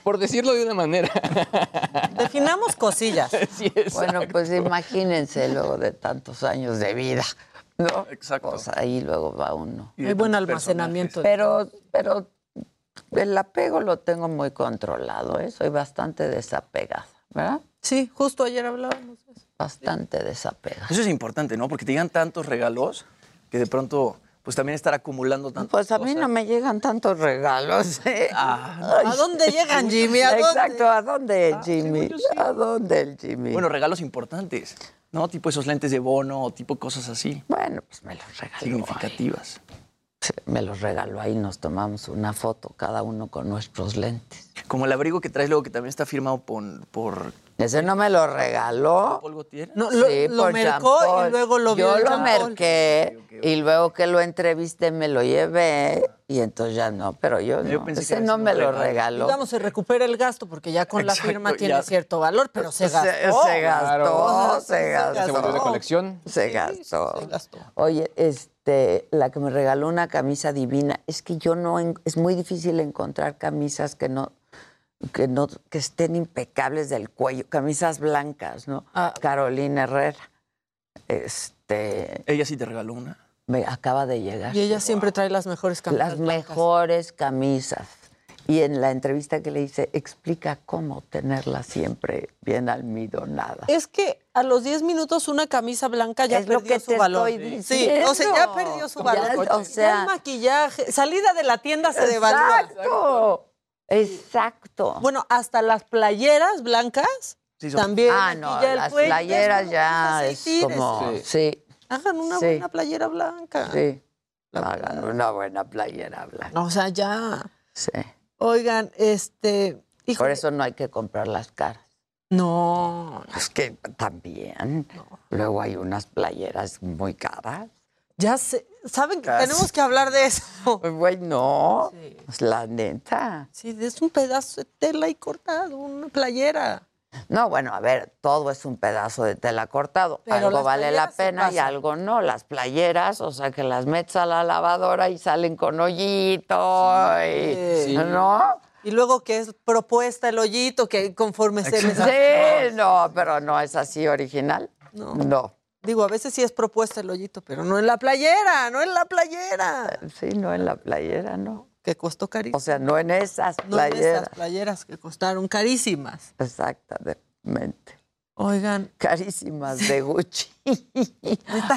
Por decirlo de una manera. Definamos cosillas. Sí. Bueno, pues imagínense luego de tantos años de vida, ¿no? Exacto. Pues ahí luego va uno. Y de Hay buen almacenamiento. Pero, pero el apego lo tengo muy controlado, ¿eh? Soy bastante desapegada, ¿verdad? Sí, justo ayer hablábamos de eso. Bastante desapegada. Eso es importante, ¿no? Porque te llegan tantos regalos que de pronto, pues también estar acumulando tantas Pues a mí no me llegan tantos regalos. ¿eh? Ah, ¿A dónde llegan, Jimmy? ¿A dónde? Exacto, ¿a dónde el Jimmy? ¿A dónde el Jimmy? Bueno, regalos importantes, ¿no? Tipo esos lentes de bono, o tipo cosas así, Bueno, pues me los regaló. significativas. Sí, Me los regaló ahí, nos tomamos una foto, cada uno con nuestros lentes. Como el abrigo que traes luego, que también está firmado por, por Ese no me lo regaló. Paul Gaultier? No, lo- Sí, lo por mercó y luego lo vio Yo lo merqué y luego que lo entrevisté me lo llevé y entonces ya no, pero yo, Yo no. pensé que Ese no me lo regalo. regaló. Digamos, se recupera el gasto porque ya con la firma ya. tiene cierto valor, pero se Se- gastó. se gastó, se gastó. Se volvió de colección. Se gastó. se gastó. Oye, este, la que me regaló una camisa divina, es que yo no, es muy difícil encontrar camisas que no, que no, que estén impecables del cuello, camisas blancas, ¿no? Ah. Carolina Herrera, este, Ella sí te regaló una. me acaba de llegar. Y ella siempre trae las mejores camisas. Las blancas. mejores camisas. Y en la entrevista que le hice, explica cómo tenerlas siempre bien almidonadas. Es que a los 10 minutos una camisa blanca ya Es lo perdió que su te valor. estoy Sí, o sea, ya perdió su Ya, valor. o sea- Ya el maquillaje, salida de la tienda se devalúa. Exacto. Exacto. Bueno, hasta las playeras blancas Sí, son- también. ah, no, el las cuello, playeras es ya es sí, como... tírese. Sí, Hagan una Sí. buena playera blanca. sí. Hagan una buena playera blanca. O sea, ya. Sí. Oigan, este. híjole, Por eso no hay que comprar las caras. No, Es que también. Luego hay unas playeras muy caras. Ya sé. ¿Saben que tenemos que hablar de eso? Pues, Güey, no. Es la neta. Sí, es un pedazo de tela y cortado, una playera. No, bueno, a ver, todo es un pedazo de tela cortado. Pero algo vale la pena y algo no. Las playeras, o sea, que las metes a la lavadora y salen con hoyito. y- Sí. ¿No? Y luego que es propuesta el hoyito, que conforme se les Sí, no, pero no es así original. No. No. Digo, a veces sí es propuesta el hoyito, pero no en la playera, no en la playera. Sí, no en la playera, no. Que costó carísimo. O sea, no en esas no en playeras. esas playeras que costaron carísimas. Exactamente. Oigan. Carísimas de Gucci.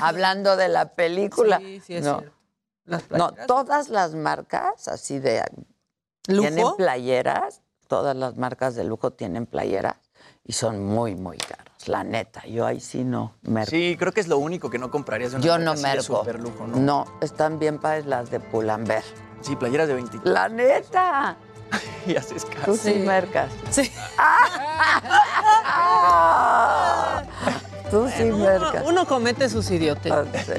Hablando de la película. Sí, sí es no. cierto. Las No, playeras. todas las marcas así de tienen ¿Lujo? playeras, todas las marcas de lujo tienen playeras y son muy, muy caras. La neta, yo ahí sí no merco. Sí, creo que es lo único que no comprarías de una yo no así de merco. superlujo, ¿no? No, están bien padres las de Pull&Bear. Sí, playeras de 20. La neta. y haces caso. Tú sí, Sí. mercas. Sí. Tú sí mercas. Uno, uno comete sus idiotes. Ah, sí.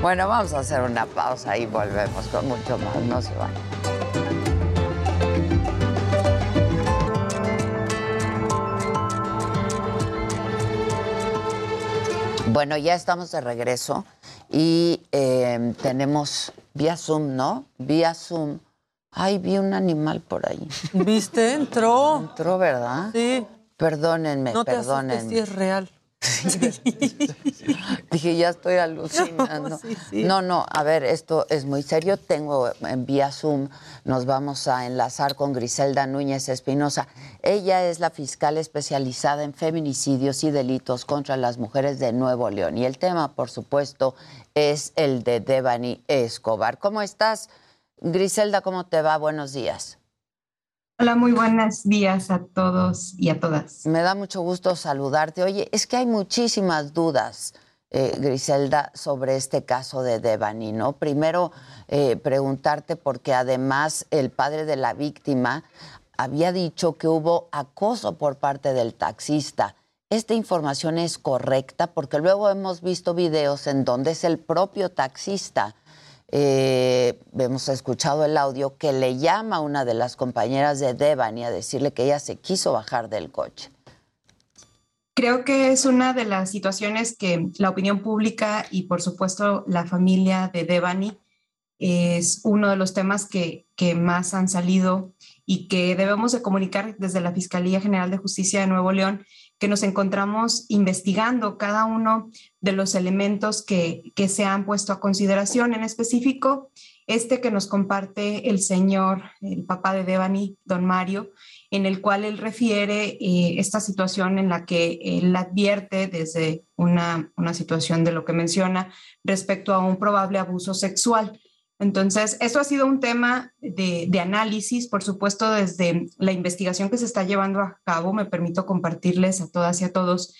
Bueno, vamos a hacer una pausa y volvemos con mucho más. No se vayan. Bueno, ya estamos de regreso y eh, tenemos vía Zoom, ¿no? Vía Zoom. Ay, vi un animal por ahí. ¿Viste? Entró. Entró, ¿verdad? Sí. Perdónenme, No te perdónenme. si es real. Dije, ya estoy alucinando. No, sí, sí. No, no, a ver, esto es muy serio. Tengo en vía Zoom, nos vamos a enlazar con Griselda Núñez Espinosa. Ella es la fiscal especializada en feminicidios y delitos contra las mujeres de Nuevo León. Y el tema, por supuesto, es el de Devani Escobar. ¿Cómo estás? Griselda, ¿cómo te va? Buenos días. Hola, muy buenos días a todos y a todas. Me da mucho gusto saludarte. Oye, es que hay muchísimas dudas, eh, Griselda, sobre este caso de Devani, ¿no? Primero, eh, preguntarte, porque además el padre de la víctima había dicho que hubo acoso por parte del taxista. ¿Esta información es correcta? Porque luego hemos visto videos en donde es el propio taxista eh, hemos escuchado el audio que le llama a una de las compañeras de Devani a decirle que ella se quiso bajar del coche. Creo que es una de las situaciones que la opinión pública y por supuesto la familia de Devani es uno de los temas que, que más han salido y que debemos de comunicar desde la Fiscalía General de Justicia de Nuevo León, que nos encontramos investigando cada uno de los elementos que, que se han puesto a consideración. En específico, este que nos comparte el señor, el papá de Devani, don Mario, en el cual él refiere eh, esta situación en la que él advierte desde una, una situación de lo que menciona respecto a un probable abuso sexual. Entonces, esto ha sido un tema de, análisis, por supuesto, desde la investigación que se está llevando a cabo. Me permito compartirles a todas y a todos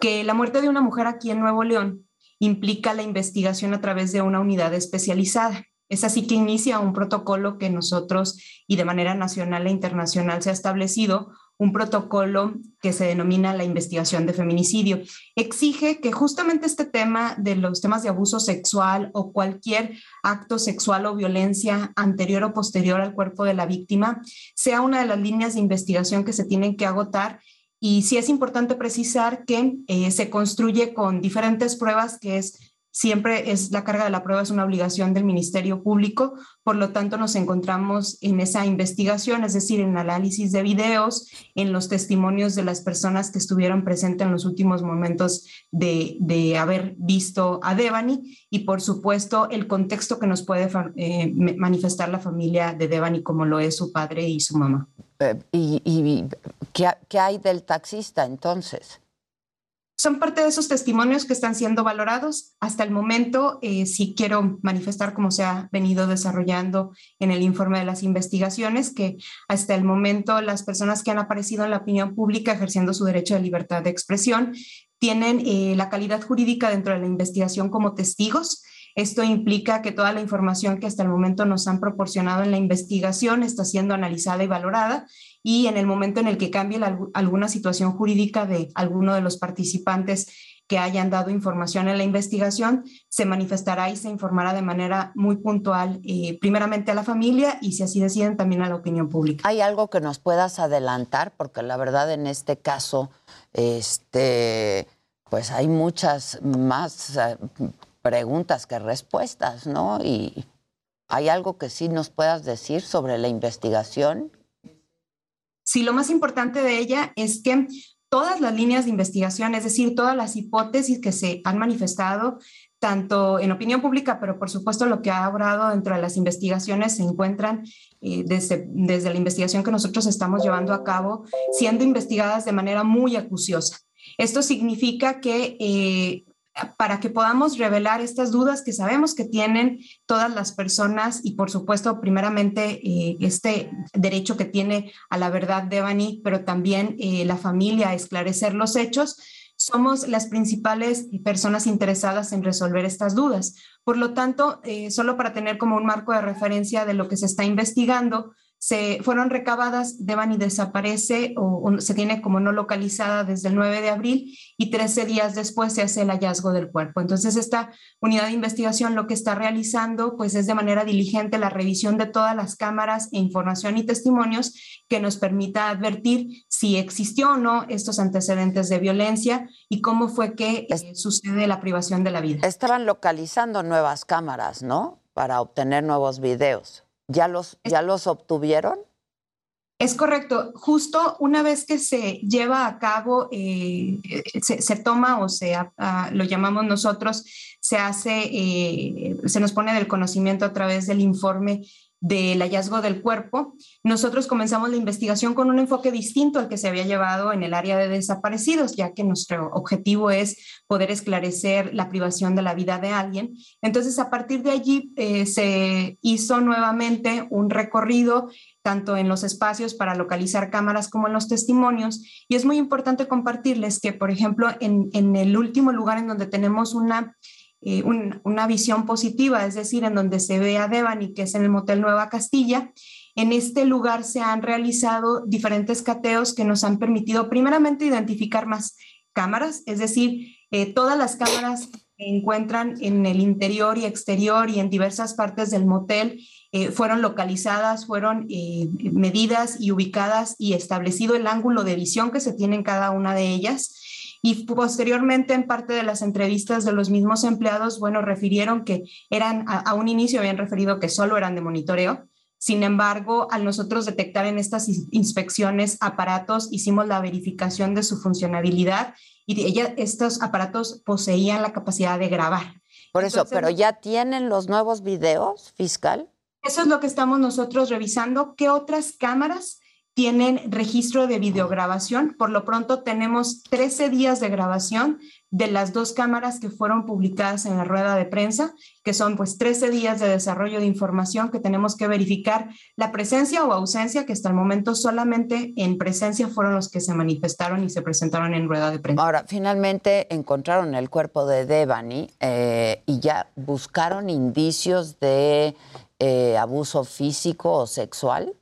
que la muerte de una mujer aquí en Nuevo León implica la investigación a través de una unidad especializada. Es así que inicia un protocolo que nosotros y de manera nacional e internacional se ha establecido un protocolo que se denomina la investigación de feminicidio. Exige que justamente este tema de los temas de abuso sexual o cualquier acto sexual o violencia anterior o posterior al cuerpo de la víctima sea una de las líneas de investigación que se tienen que agotar y sí es importante precisar que eh, se construye con diferentes pruebas, que es siempre es la carga de la prueba es una obligación del Ministerio Público, por lo tanto nos encontramos en esa investigación, es decir, en análisis de videos, en los testimonios de las personas que estuvieron presentes en los últimos momentos de, haber visto a Devani y por supuesto el contexto que nos puede eh, manifestar la familia de Devani como lo es su padre y su mamá. Eh, ¿Y, y ¿qué, qué hay del taxista entonces? Son parte de esos testimonios que están siendo valorados. Hasta el momento, eh, sí quiero manifestar cómo se ha venido desarrollando en el informe de las investigaciones, que hasta el momento las personas que han aparecido en la opinión pública ejerciendo su derecho de libertad de expresión tienen eh, la calidad jurídica dentro de la investigación como testigos. Esto implica que toda la información que hasta el momento nos han proporcionado en la investigación está siendo analizada y valorada y en el momento en el que cambie alguna situación jurídica de alguno de los participantes que hayan dado información en la investigación, se manifestará y se informará de manera muy puntual, eh, primeramente a la familia y si así deciden también a la opinión pública. ¿Hay algo que nos puedas adelantar? Porque la verdad en este caso, este, pues hay muchas más eh, preguntas que respuestas, ¿no? Y hay algo que sí nos puedas decir sobre la investigación Sí, lo más importante de ella es que todas las líneas de investigación, es decir, todas las hipótesis que se han manifestado, tanto en opinión pública, pero por supuesto lo que ha obrado dentro de las investigaciones se encuentran eh, desde, desde la investigación que nosotros estamos llevando a cabo, siendo investigadas de manera muy acuciosa. Esto significa que eh, para que podamos revelar estas dudas que sabemos que tienen todas las personas y por supuesto primeramente eh, este derecho que tiene a la verdad Devani, pero también eh, la familia a esclarecer los hechos, somos las principales personas interesadas en resolver estas dudas. Por lo tanto, eh, solo para tener como un marco de referencia de lo que se está investigando, se fueron recabadas, Devani desaparece o, se tiene como no localizada desde el 9 de abril y 13 días después se hace el hallazgo del cuerpo. Entonces, esta unidad de investigación lo que está realizando pues es de manera diligente la revisión de todas las cámaras e información y testimonios que nos permita advertir si existió o no estos antecedentes de violencia y cómo fue que eh, sucede la privación de la vida. Estaban localizando nuevas cámaras, ¿no? Para obtener nuevos videos. ¿Ya los, ya los obtuvieron? Es correcto. Justo una vez que se lleva a cabo, eh, se, toma o se, lo llamamos nosotros, se hace, eh, se nos pone del conocimiento a través del informe del hallazgo del cuerpo, nosotros comenzamos la investigación con un enfoque distinto al que se había llevado en el área de desaparecidos, ya que nuestro objetivo es poder esclarecer la privación de la vida de alguien. Entonces, a partir de allí eh, se hizo nuevamente un recorrido tanto en los espacios para localizar cámaras como en los testimonios. Y es muy importante compartirles que, por ejemplo, en, en el último lugar en donde tenemos una eh, una visión positiva, es decir, en donde se ve a Devani, que es en el Motel Nueva Castilla. En este lugar se han realizado diferentes cateos que nos han permitido primeramente identificar más cámaras, es decir, eh, todas las cámaras que encuentran en el interior y exterior y en diversas partes del motel eh, fueron localizadas, fueron medidas y ubicadas y establecido el ángulo de visión que se tiene en cada una de ellas. Y posteriormente, en parte de las entrevistas de los mismos empleados, bueno, refirieron que eran, a, un inicio habían referido que solo eran de monitoreo. Sin embargo, al nosotros detectar en estas inspecciones aparatos, hicimos la verificación de su funcionabilidad y ella, estos aparatos poseían la capacidad de grabar. Por eso, pero ya tienen los nuevos videos fiscal. Eso es lo que estamos nosotros revisando. ¿Qué otras cámaras tienen registro de videograbación. Por lo pronto tenemos 13 días de grabación de las dos cámaras que fueron publicadas en la rueda de prensa, que son pues 13 días de desarrollo de información que tenemos que verificar la presencia o ausencia, que hasta el momento solamente en presencia fueron los que se manifestaron y se presentaron en rueda de prensa. Ahora, finalmente encontraron el cuerpo de Devani eh, y ya buscaron indicios de eh, abuso físico o sexual.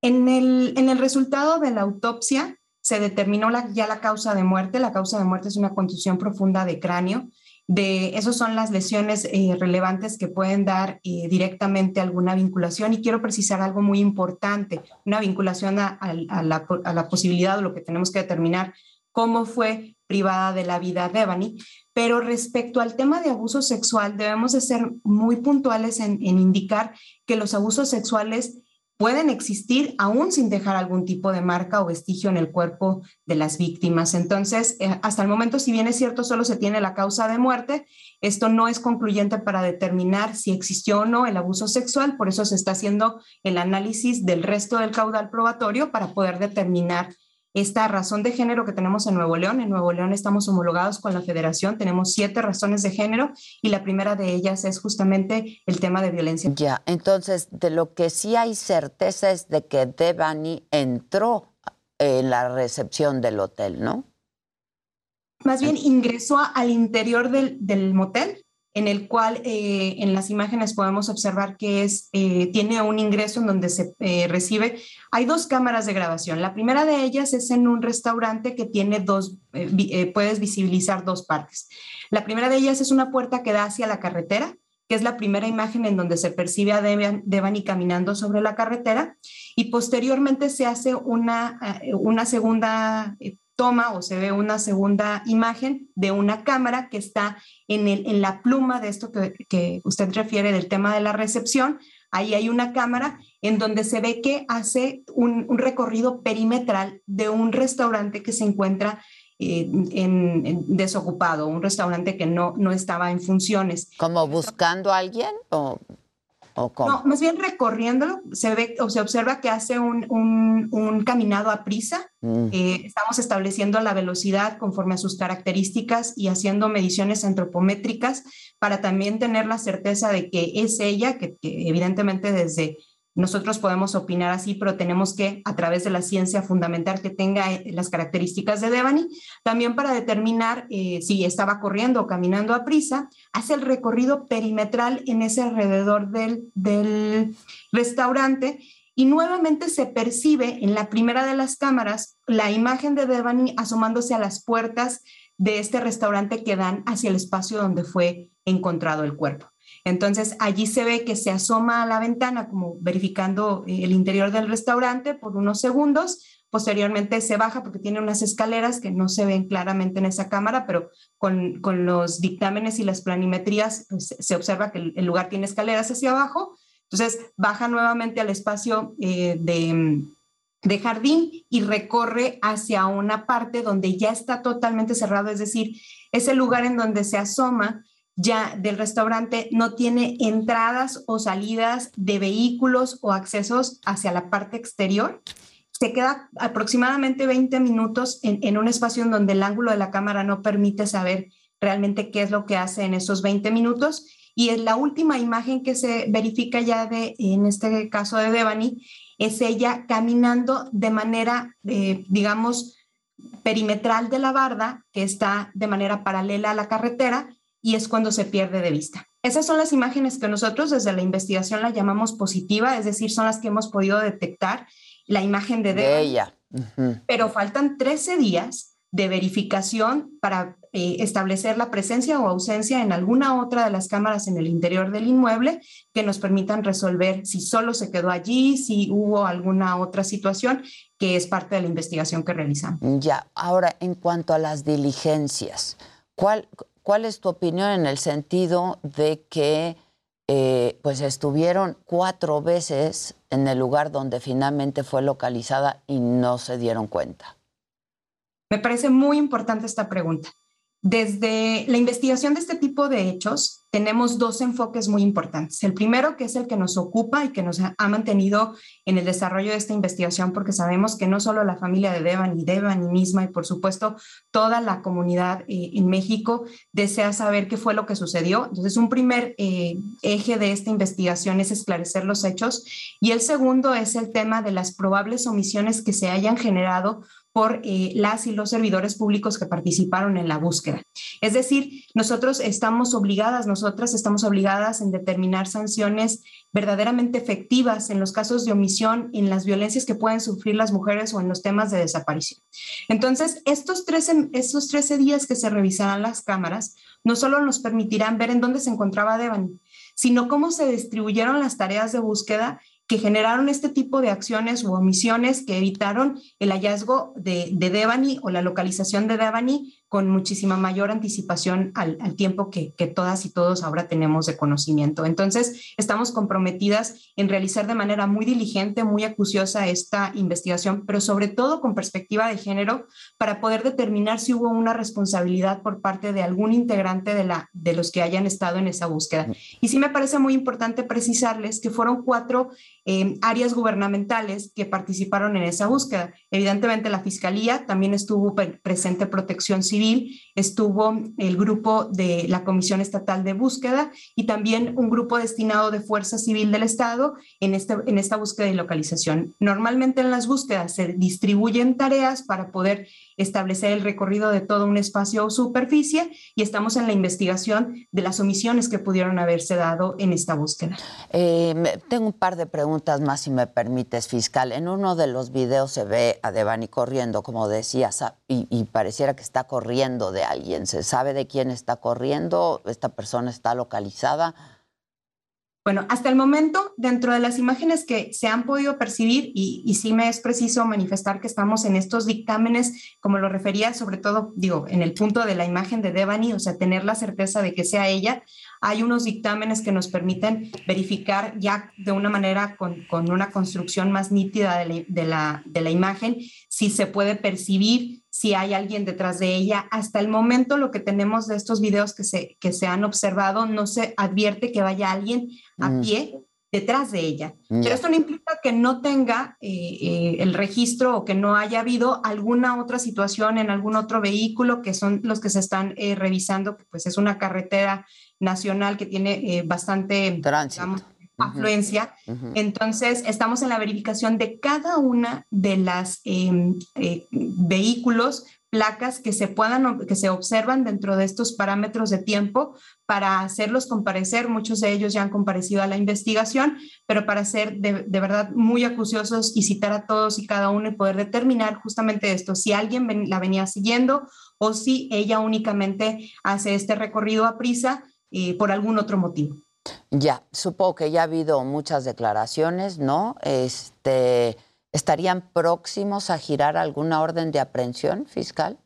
En el, en el resultado de la autopsia se determinó la, ya la causa de muerte. La causa de muerte es una contusión profunda de cráneo. De, esas son las lesiones eh, relevantes que pueden dar eh, directamente alguna vinculación. Y quiero precisar algo muy importante, una vinculación a, la, posibilidad o lo que tenemos que determinar cómo fue privada de la vida Devani. Pero respecto al tema de abuso sexual, debemos de ser muy puntuales en indicar que los abusos sexuales pueden existir aún sin dejar algún tipo de marca o vestigio en el cuerpo de las víctimas. Entonces, eh, hasta el momento, si bien es cierto, solo se tiene la causa de muerte, esto no es concluyente para determinar si existió o no el abuso sexual, por eso se está haciendo el análisis del resto del caudal probatorio para poder determinar esta razón de género que tenemos en Nuevo León. En Nuevo León estamos homologados con la federación, tenemos siete razones de género y la primera de ellas es justamente el tema de violencia. Ya, entonces de lo que sí hay certeza es de que Devani entró en la recepción del hotel, ¿no? Más bien ingresó al interior del, del motel en el cual eh, en las imágenes podemos observar que es, eh, tiene un ingreso en donde se eh, recibe. Hay dos cámaras de grabación. La primera de ellas es en un restaurante que tiene dos, puedes visibilizar dos partes. La primera de ellas es una puerta que da hacia la carretera, que es la primera imagen en donde se percibe a Devani caminando sobre la carretera, y posteriormente se hace una, una segunda toma o se ve una segunda imagen de una cámara que está en, el, en la pluma de esto que, que, usted refiere del tema de la recepción. Ahí hay una cámara en donde se ve que hace un, recorrido perimetral de un restaurante que se encuentra eh, en, desocupado, un restaurante que no, no estaba en funciones. ¿Como buscando a alguien o no, más bien recorriéndolo, se ve o se observa que hace un, un, caminado a prisa. Mm. Eh, estamos estableciendo la velocidad conforme a sus características y haciendo mediciones antropométricas para también tener la certeza de que es ella, que evidentemente desde nosotros podemos opinar así, pero tenemos que, a través de la ciencia, fundamental que tenga eh, las características de Devani. También para determinar eh, si estaba corriendo o caminando a prisa, hace el recorrido perimetral en ese alrededor del, del restaurante y nuevamente se percibe en la primera de las cámaras la imagen de Devani asomándose a las puertas de este restaurante que dan hacia el espacio donde fue encontrado el cuerpo. Entonces allí se ve que se asoma a la ventana como verificando eh, el interior del restaurante por unos segundos. Posteriormente se baja porque tiene unas escaleras que no se ven claramente en esa cámara, pero con, con los dictámenes y las planimetrías pues, se observa que el, lugar tiene escaleras hacia abajo. Entonces baja nuevamente al espacio eh, de, de jardín y recorre hacia una parte donde ya está totalmente cerrado, es decir, es el lugar en donde se asoma ya del restaurante no tiene entradas o salidas de vehículos o accesos hacia la parte exterior. Se queda aproximadamente 20 minutos en, un espacio en donde el ángulo de la cámara no permite saber realmente qué es lo que hace en esos 20 minutos. Y en la última imagen que se verifica ya de, en este caso de Devani, es ella caminando de manera, eh, digamos, perimetral de la barda, que está de manera paralela a la carretera, y es cuando se pierde de vista. Esas son las imágenes que nosotros desde la investigación la llamamos positiva, es decir, son las que hemos podido detectar la imagen de, de ella. Pero faltan 13 días de verificación para eh, establecer la presencia o ausencia en alguna otra de las cámaras en el interior del inmueble que nos permitan resolver si solo se quedó allí, si hubo alguna otra situación que es parte de la investigación que realizamos. Ya, ahora en cuanto a las diligencias, ¿cuál, ¿Cuál es tu opinión en el sentido de que eh, pues estuvieron cuatro veces en el lugar donde finalmente fue localizada y no se dieron cuenta? Me parece muy importante esta pregunta. Desde la investigación de este tipo de hechos, tenemos dos enfoques muy importantes. El primero, que es el que nos ocupa y que nos ha mantenido en el desarrollo de esta investigación, porque sabemos que no solo la familia de Devan y Devan misma, y por supuesto toda la comunidad eh, en México desea saber qué fue lo que sucedió. Entonces, un primer eh, eje de esta investigación es esclarecer los hechos y el segundo es el tema de las probables omisiones que se hayan generado por eh, las y los servidores públicos que participaron en la búsqueda. Es decir, nosotros estamos obligadas, nosotras estamos obligadas en determinar sanciones verdaderamente efectivas en los casos de omisión, en las violencias que pueden sufrir las mujeres o en los temas de desaparición. Entonces, estos 13, estos 13 días que se revisarán las cámaras no solo nos permitirán ver en dónde se encontraba Devani, sino cómo se distribuyeron las tareas de búsqueda que generaron este tipo de acciones u omisiones que evitaron el hallazgo de, de Devani o la localización de Devani con muchísima mayor anticipación al, tiempo que, todas y todos ahora tenemos de conocimiento. Entonces, estamos comprometidas en realizar de manera muy diligente, muy acuciosa esta investigación, pero sobre todo con perspectiva de género, para poder determinar si hubo una responsabilidad por parte de algún integrante de, la, de los que hayan estado en esa búsqueda. Y sí me parece muy importante precisarles que fueron cuatro eh, áreas gubernamentales que participaron en esa búsqueda. Evidentemente, la Fiscalía también estuvo presente Protección Civil estuvo el grupo de la Comisión Estatal de Búsqueda y también un grupo destinado de Fuerza Civil del Estado en, este, en esta búsqueda y localización. Normalmente en las búsquedas se distribuyen tareas para poder establecer el recorrido de todo un espacio o superficie y estamos en la investigación de las omisiones que pudieron haberse dado en esta búsqueda. Eh, tengo un par de preguntas más, si me permites, fiscal. En uno de los videos se ve a Devani corriendo, como decías, y, y pareciera que está corriendo de alguien. ¿Se sabe de quién está corriendo? ¿Esta persona está localizada? Bueno, hasta el momento, dentro de las imágenes que se han podido percibir, y, sí me es preciso manifestar que estamos en estos dictámenes, como lo refería, sobre todo, digo, en el punto de la imagen de Devani, o sea, tener la certeza de que sea ella, hay unos dictámenes que nos permiten verificar ya de una manera con, una construcción más nítida de la, de la imagen si se puede percibir si hay alguien detrás de ella. Hasta el momento lo que tenemos de estos videos que se, que se han observado, no se advierte que vaya alguien a mm. pie detrás de ella. Pero esto no implica que no tenga eh, eh, el registro o que no haya habido alguna otra situación en algún otro vehículo, que son los que se están eh, revisando, pues es una carretera nacional que tiene bastante digamos, afluencia. Entonces, estamos en la verificación de cada una de las em, eh, vehículos, placas que se puedan, que se observan dentro de estos parámetros de tiempo para hacerlos comparecer. Muchos de ellos ya han comparecido a la investigación, pero para ser de, verdad muy acuciosos y citar a todos y cada uno y poder determinar justamente esto, si alguien la venía siguiendo o si ella únicamente hace este recorrido a prisa eh, por algún otro motivo. Ya, supongo que ya ha habido muchas declaraciones, ¿no? Este, ¿Estarían próximos a girar alguna orden de aprehensión fiscal?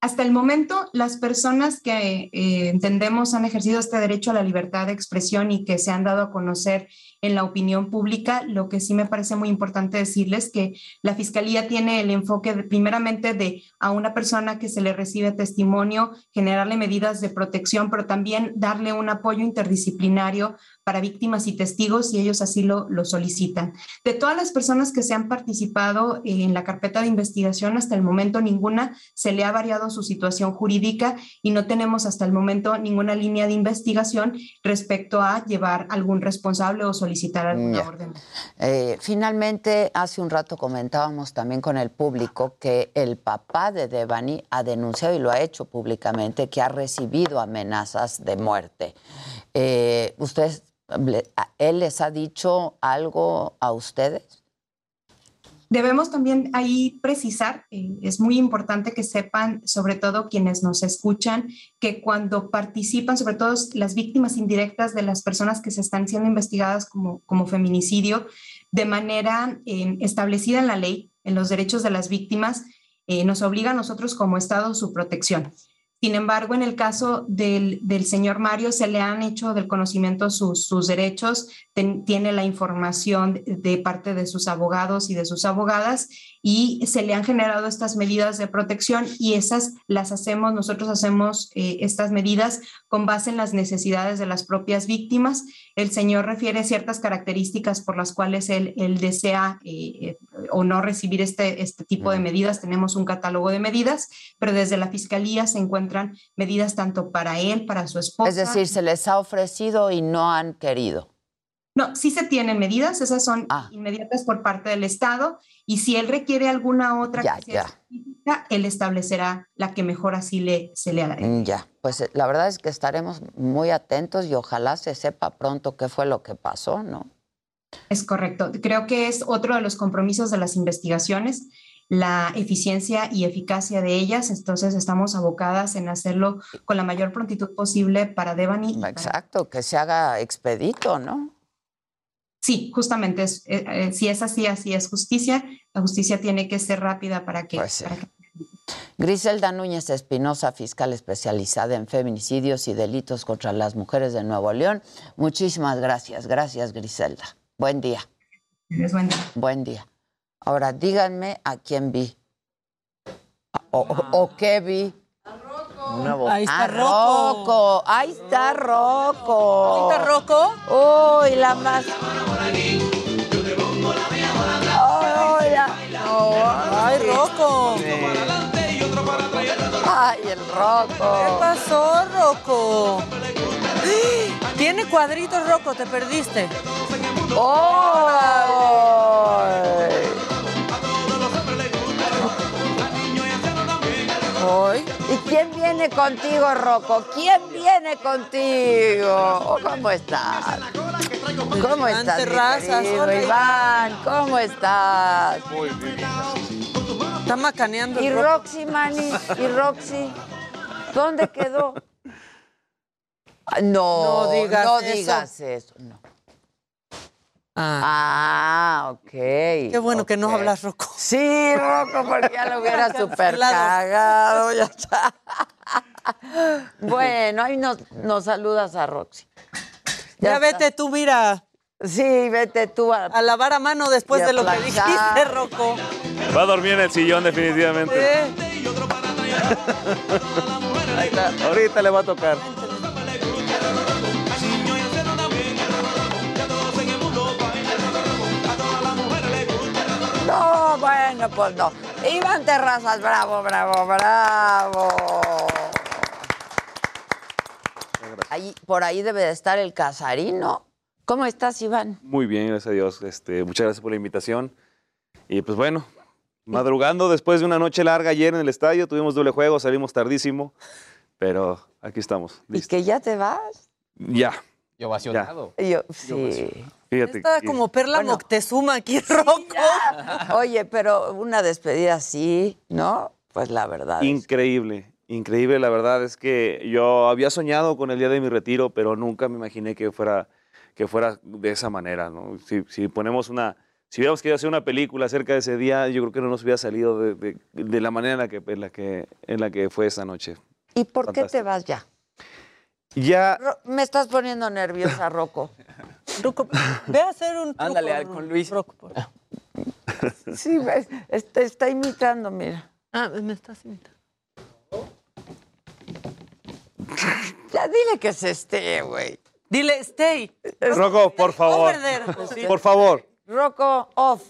Hasta el momento, las personas que eh, entendemos han ejercido este derecho a la libertad de expresión y que se han dado a conocer en la opinión pública, lo que sí me parece muy importante decirles que la Fiscalía tiene el enfoque primeramente de a una persona que se le recibe testimonio, generarle medidas de protección, pero también darle un apoyo interdisciplinario para víctimas y testigos si ellos así lo, lo solicitan. De todas las personas que se han participado en la carpeta de investigación, hasta el momento ninguna se le ha variado su situación jurídica y no tenemos hasta el momento ninguna línea de investigación respecto a llevar algún responsable o solicitar alguna orden. Eh, finalmente, hace un rato comentábamos también con el público que el papá de Devani ha denunciado y lo ha hecho públicamente que ha recibido amenazas de muerte. Eh, ¿Ustedes ¿Él les ha dicho algo a ustedes? Debemos también ahí precisar, eh, es muy importante que sepan, sobre todo quienes nos escuchan, que cuando participan, sobre todo las víctimas indirectas de las personas que se están siendo investigadas como, como feminicidio, de manera eh, establecida en la ley, en los derechos de las víctimas, eh, nos obliga a nosotros como Estado su protección. Sin embargo, en el caso del, señor Mario, se le han hecho del conocimiento sus, sus derechos, tiene la información de parte de sus abogados y de sus abogadas y se le han generado estas medidas de protección y esas las hacemos, nosotros hacemos eh, estas medidas con base en las necesidades de las propias víctimas. El señor refiere ciertas características por las cuales él, él desea eh, eh, o no recibir este, este tipo de medidas. Tenemos un catálogo de medidas, pero desde la Fiscalía se encuentran medidas tanto para él, para su esposa. Es decir, se les ha ofrecido y no han querido. No, sí se tienen medidas, esas son Ah. inmediatas por parte del Estado y si él requiere alguna otra Ya, que sea ya. él establecerá la que mejor así le, se le hará. Mm, Ya, pues eh, la verdad es que estaremos muy atentos y ojalá se sepa pronto qué fue lo que pasó, ¿no? Es correcto. Creo que es otro de los compromisos de las investigaciones, la eficiencia y eficacia de ellas. Entonces estamos abocadas en hacerlo con la mayor prontitud posible para Devani. y para- Exacto, que se haga expedito, ¿no? Sí, justamente, es, eh, eh, si es así, así es justicia. La justicia tiene que ser rápida para que... Pues sí. para que- Griselda Núñez Espinosa, fiscal especializada en feminicidios y delitos contra las mujeres de Nuevo León. Muchísimas gracias. Gracias, Griselda. Buen día. Buen día. Buen día. Ahora díganme a quién vi. O, o- o qué vi. Una voz. Ahí está Ah, Rocco. Rocco. Ahí está Rocco. ¿Ahí está Rocco? Uy, la más. Ay, la- Ay, Rocco. Ay, el ¿Qué Rocco. pasó, Rocco? Tiene cuadritos, Rocco, te perdiste. ¡Ay! Hoy. ¿Y quién viene contigo, Rocco? ¿Quién viene contigo? ¿Cómo estás? ¿Cómo estás, Terrazas, Iván? ¿Cómo estás? Muy bien. Está macaneando ¿Y. Roxy, Manny? ¿Y Roxy? ¿Dónde quedó? No, No digas no eso. digas eso. no. Ah, Ah, ok. qué bueno que no hablas, Rocco. Sí, Rocco, porque ya lo hubiera super cagado. Ya está. Bueno, ahí nos, nos saludas a Roxy. Ya, vete tú, mira, Sí, vete tú a, a lavar a mano después de lo que dijiste, Rocco. Va a dormir en el sillón definitivamente. ¿Eh? Ahí está. Ahorita le va a tocar. No, bueno, pues no. Iván Terrazas, bravo, bravo, bravo. Ahí, por ahí debe de estar el Casarino. ¿Cómo estás, Iván? Muy bien, gracias a Dios. Este, muchas gracias por la invitación. Y pues bueno, madrugando después de una noche larga ayer en el estadio, tuvimos doble juego, salimos tardísimo, pero aquí estamos. ¿Y listos. que ya te vas? Ya, Y ovacionado. Yo, sí. Fíjate. Está como Perla Bueno. Moctezuma aquí, Rocco. Oye, pero una despedida así, ¿no? Pues la verdad. es- Increíble, increíble. La verdad es que yo había soñado con el día de mi retiro, pero nunca me imaginé que fuera, que fuera de esa manera. ¿no? Si, si ponemos una, si hubiéramos querido hacer una película acerca de ese día, yo creo que no nos hubiera salido de, de- de la manera en la, que, en, la que, en la que fue esa noche. ¿Y por qué te vas ya? Ya, Ro- me estás poniendo nerviosa, Rocco. Rocco, ve a hacer un truco. Ándale, al- con Luis. Rocco, por- Sí, ves, está, está imitando, mira. Ah, me estás imitando. Ya dile que se esté, güey. Dile, stay. Rocco, por favor, por favor. Rocco, off.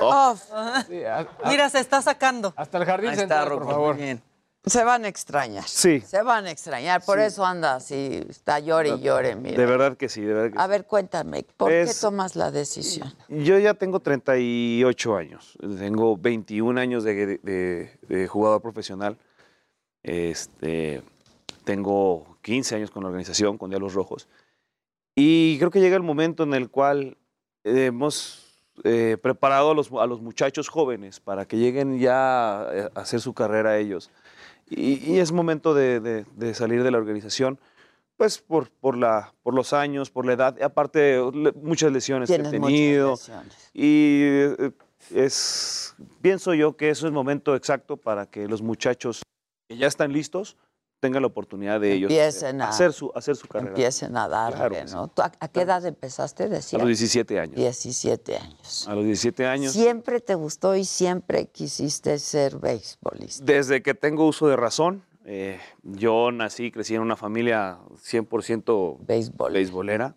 Off. Sí, a- Mira, se está sacando. hasta el jardín Ahí está, central, Rocco. por favor. Muy bien. Se van a extrañar. Sí. Se van a extrañar. Por eso anda así, está llore y llore, mira. De verdad que sí, de verdad que A ver, cuéntame, ¿por qué Es- tomas la decisión? Yo ya tengo 38 años. Tengo 21 años de, de- de jugador profesional. Este, tengo 15 años con la organización, con Diablos Rojos. Y creo que llega el momento en el cual hemos eh, preparado a los, a los muchachos jóvenes para que lleguen ya eh, a hacer su carrera ellos. Y, y es momento de, de- de salir de la organización, pues por, por, la, por los años, por la edad, aparte le- muchas lesiones que he tenido. lesiones. Y eh, es, pienso yo que eso es el momento exacto para que los muchachos que ya están listos tengan la oportunidad de ellos Empiecen a- hacer, su, hacer su carrera. Empiecen a darle, Claro ¿no? ¿Tú a, a qué edad empezaste, A los 17 años. 17 años. A los 17 años. Siempre te gustó y siempre quisiste ser beisbolista. Desde que tengo uso de razón, eh, yo nací, crecí en una familia 100% Béisbol. beisbolera.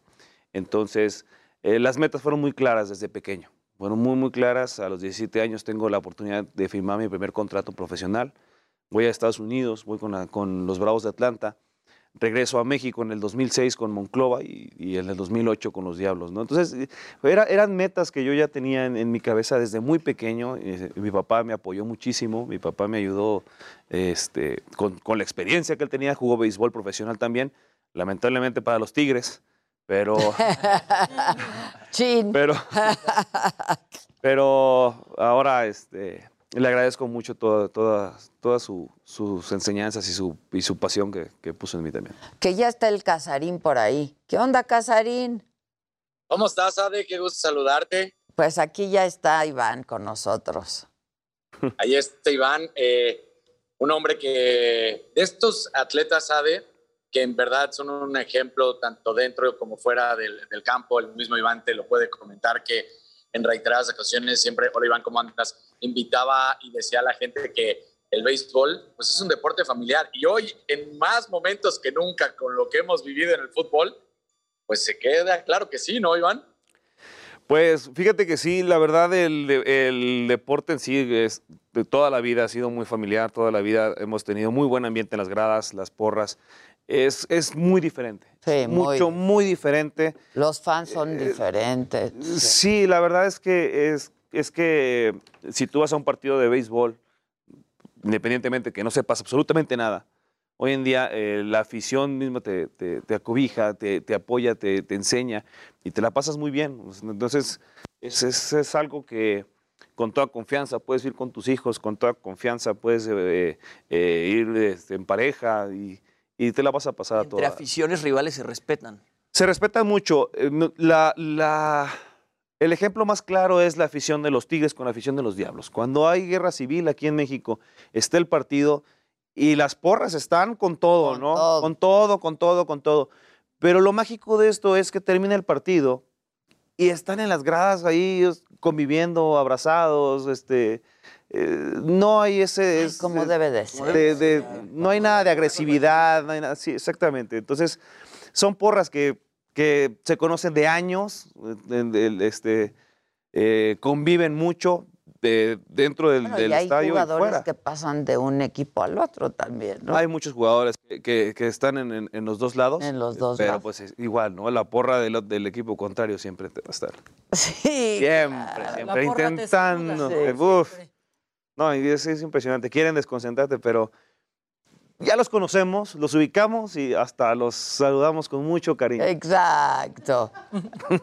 Entonces, eh, las metas fueron muy claras desde pequeño. Fueron muy, muy claras. A los 17 años tengo la oportunidad de firmar mi primer contrato profesional. Voy a Estados Unidos, voy con, la- con los Bravos de Atlanta regreso a México en el 2006 con Monclova y, y en el 2008 con los Diablos, ¿no? Entonces, eh, era- eran metas que yo ya tenía en, en mi cabeza desde muy pequeño. eh, Mi papá me apoyó muchísimo, mi papá me ayudó este, con, con la experiencia que él tenía, jugó béisbol profesional también, lamentablemente para los Tigres, pero... Chin. Pero, pero ahora este, le agradezco mucho toda- todas todas su- sus enseñanzas y su, y su pasión que, que puso en mí también. Que ya está el Casarín por ahí. ¿Qué onda, Casarín? ¿Cómo estás, Ade? Qué gusto saludarte. Pues aquí ya está Iván con nosotros. Ahí está Iván, eh, un hombre que de estos atletas, Ade, que en verdad son un ejemplo tanto dentro como fuera del, del campo. El mismo Iván te lo puede comentar que en reiteradas ocasiones siempre, hola Iván, ¿cómo andas? Invitaba y decía a la gente que el béisbol pues es un deporte familiar y hoy en más momentos que nunca con lo que hemos vivido en el fútbol, pues se queda claro que sí, ¿no, Iván? Pues fíjate que sí, la verdad el, el deporte en sí es de toda la vida ha sido muy familiar, toda la vida hemos tenido muy buen ambiente en las gradas, las porras. Es, es muy diferente. Sí, muy- Mucho, muy diferente. Los fans son diferentes. Sí, la verdad es que es, es que si tú vas a un partido de béisbol, independientemente que no sepas absolutamente nada, hoy en día eh, la afición misma te, te, te acobija, te, te apoya, te, te enseña y te la pasas muy bien. Entonces, es, es- es algo que con toda confianza puedes ir con tus hijos, con toda confianza puedes eh, eh, ir este, en pareja y, y te la vas a pasar a Entre toda. aficiones rivales se respetan. Se respeta mucho. La- el ejemplo más claro es la afición de los Tigres con la afición de los Diablos. Cuando hay guerra civil aquí en México, está el partido y las porras están con todo, ¿no? Con todo, con todo, con todo. Pero lo mágico de esto es que termina el partido y están en las gradas ahí conviviendo, abrazados, este... eh, no hay ese... es- como debe de ser. de- de- no hay nada de agresividad, no hay nada, sí, exactamente. Entonces, son porras que, que se conocen de años, eh, este, eh, conviven mucho de- dentro del, Bueno, del y hay estadio y jugadores fuera. que pasan de un equipo al otro también, ¿no? Hay muchos jugadores que, que- que están en, en- en los dos lados. En los dos Pero lados. pues es igual, ¿no? La porra del, del equipo contrario siempre te va a estar. Sí. Siempre, siempre. Intentando. saluda. uf. No, y es, es impresionante. Quieren desconcentrarte, pero ya los conocemos, los ubicamos y hasta los saludamos con mucho cariño. Exacto.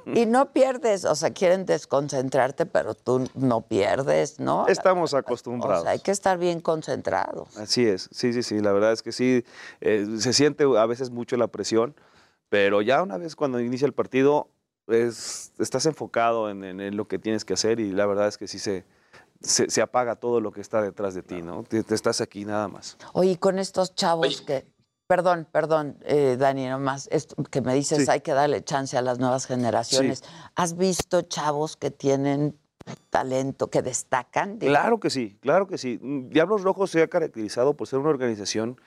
y no pierdes, o sea, quieren desconcentrarte, pero tú no pierdes, ¿no? Estamos O acostumbrados. sea, hay que estar bien concentrados. Así es, sí, sí, sí, la verdad es que sí, eh, se siente a veces mucho la presión, pero ya una vez cuando inicia el partido, es, estás enfocado en, en- en lo que tienes que hacer y la verdad es que sí se, se, se apaga todo lo que está detrás de ti, ¿no? Te, te estás aquí nada más. Oye, y con estos chavos que... Perdón, perdón, eh, Dani, nomás, esto que me dices, Sí. hay que darle chance a las nuevas generaciones. ¿Has visto chavos que tienen talento, que destacan? digamos? Claro que sí, claro que sí. Mm, Diablos Rojos se ha caracterizado por ser una organización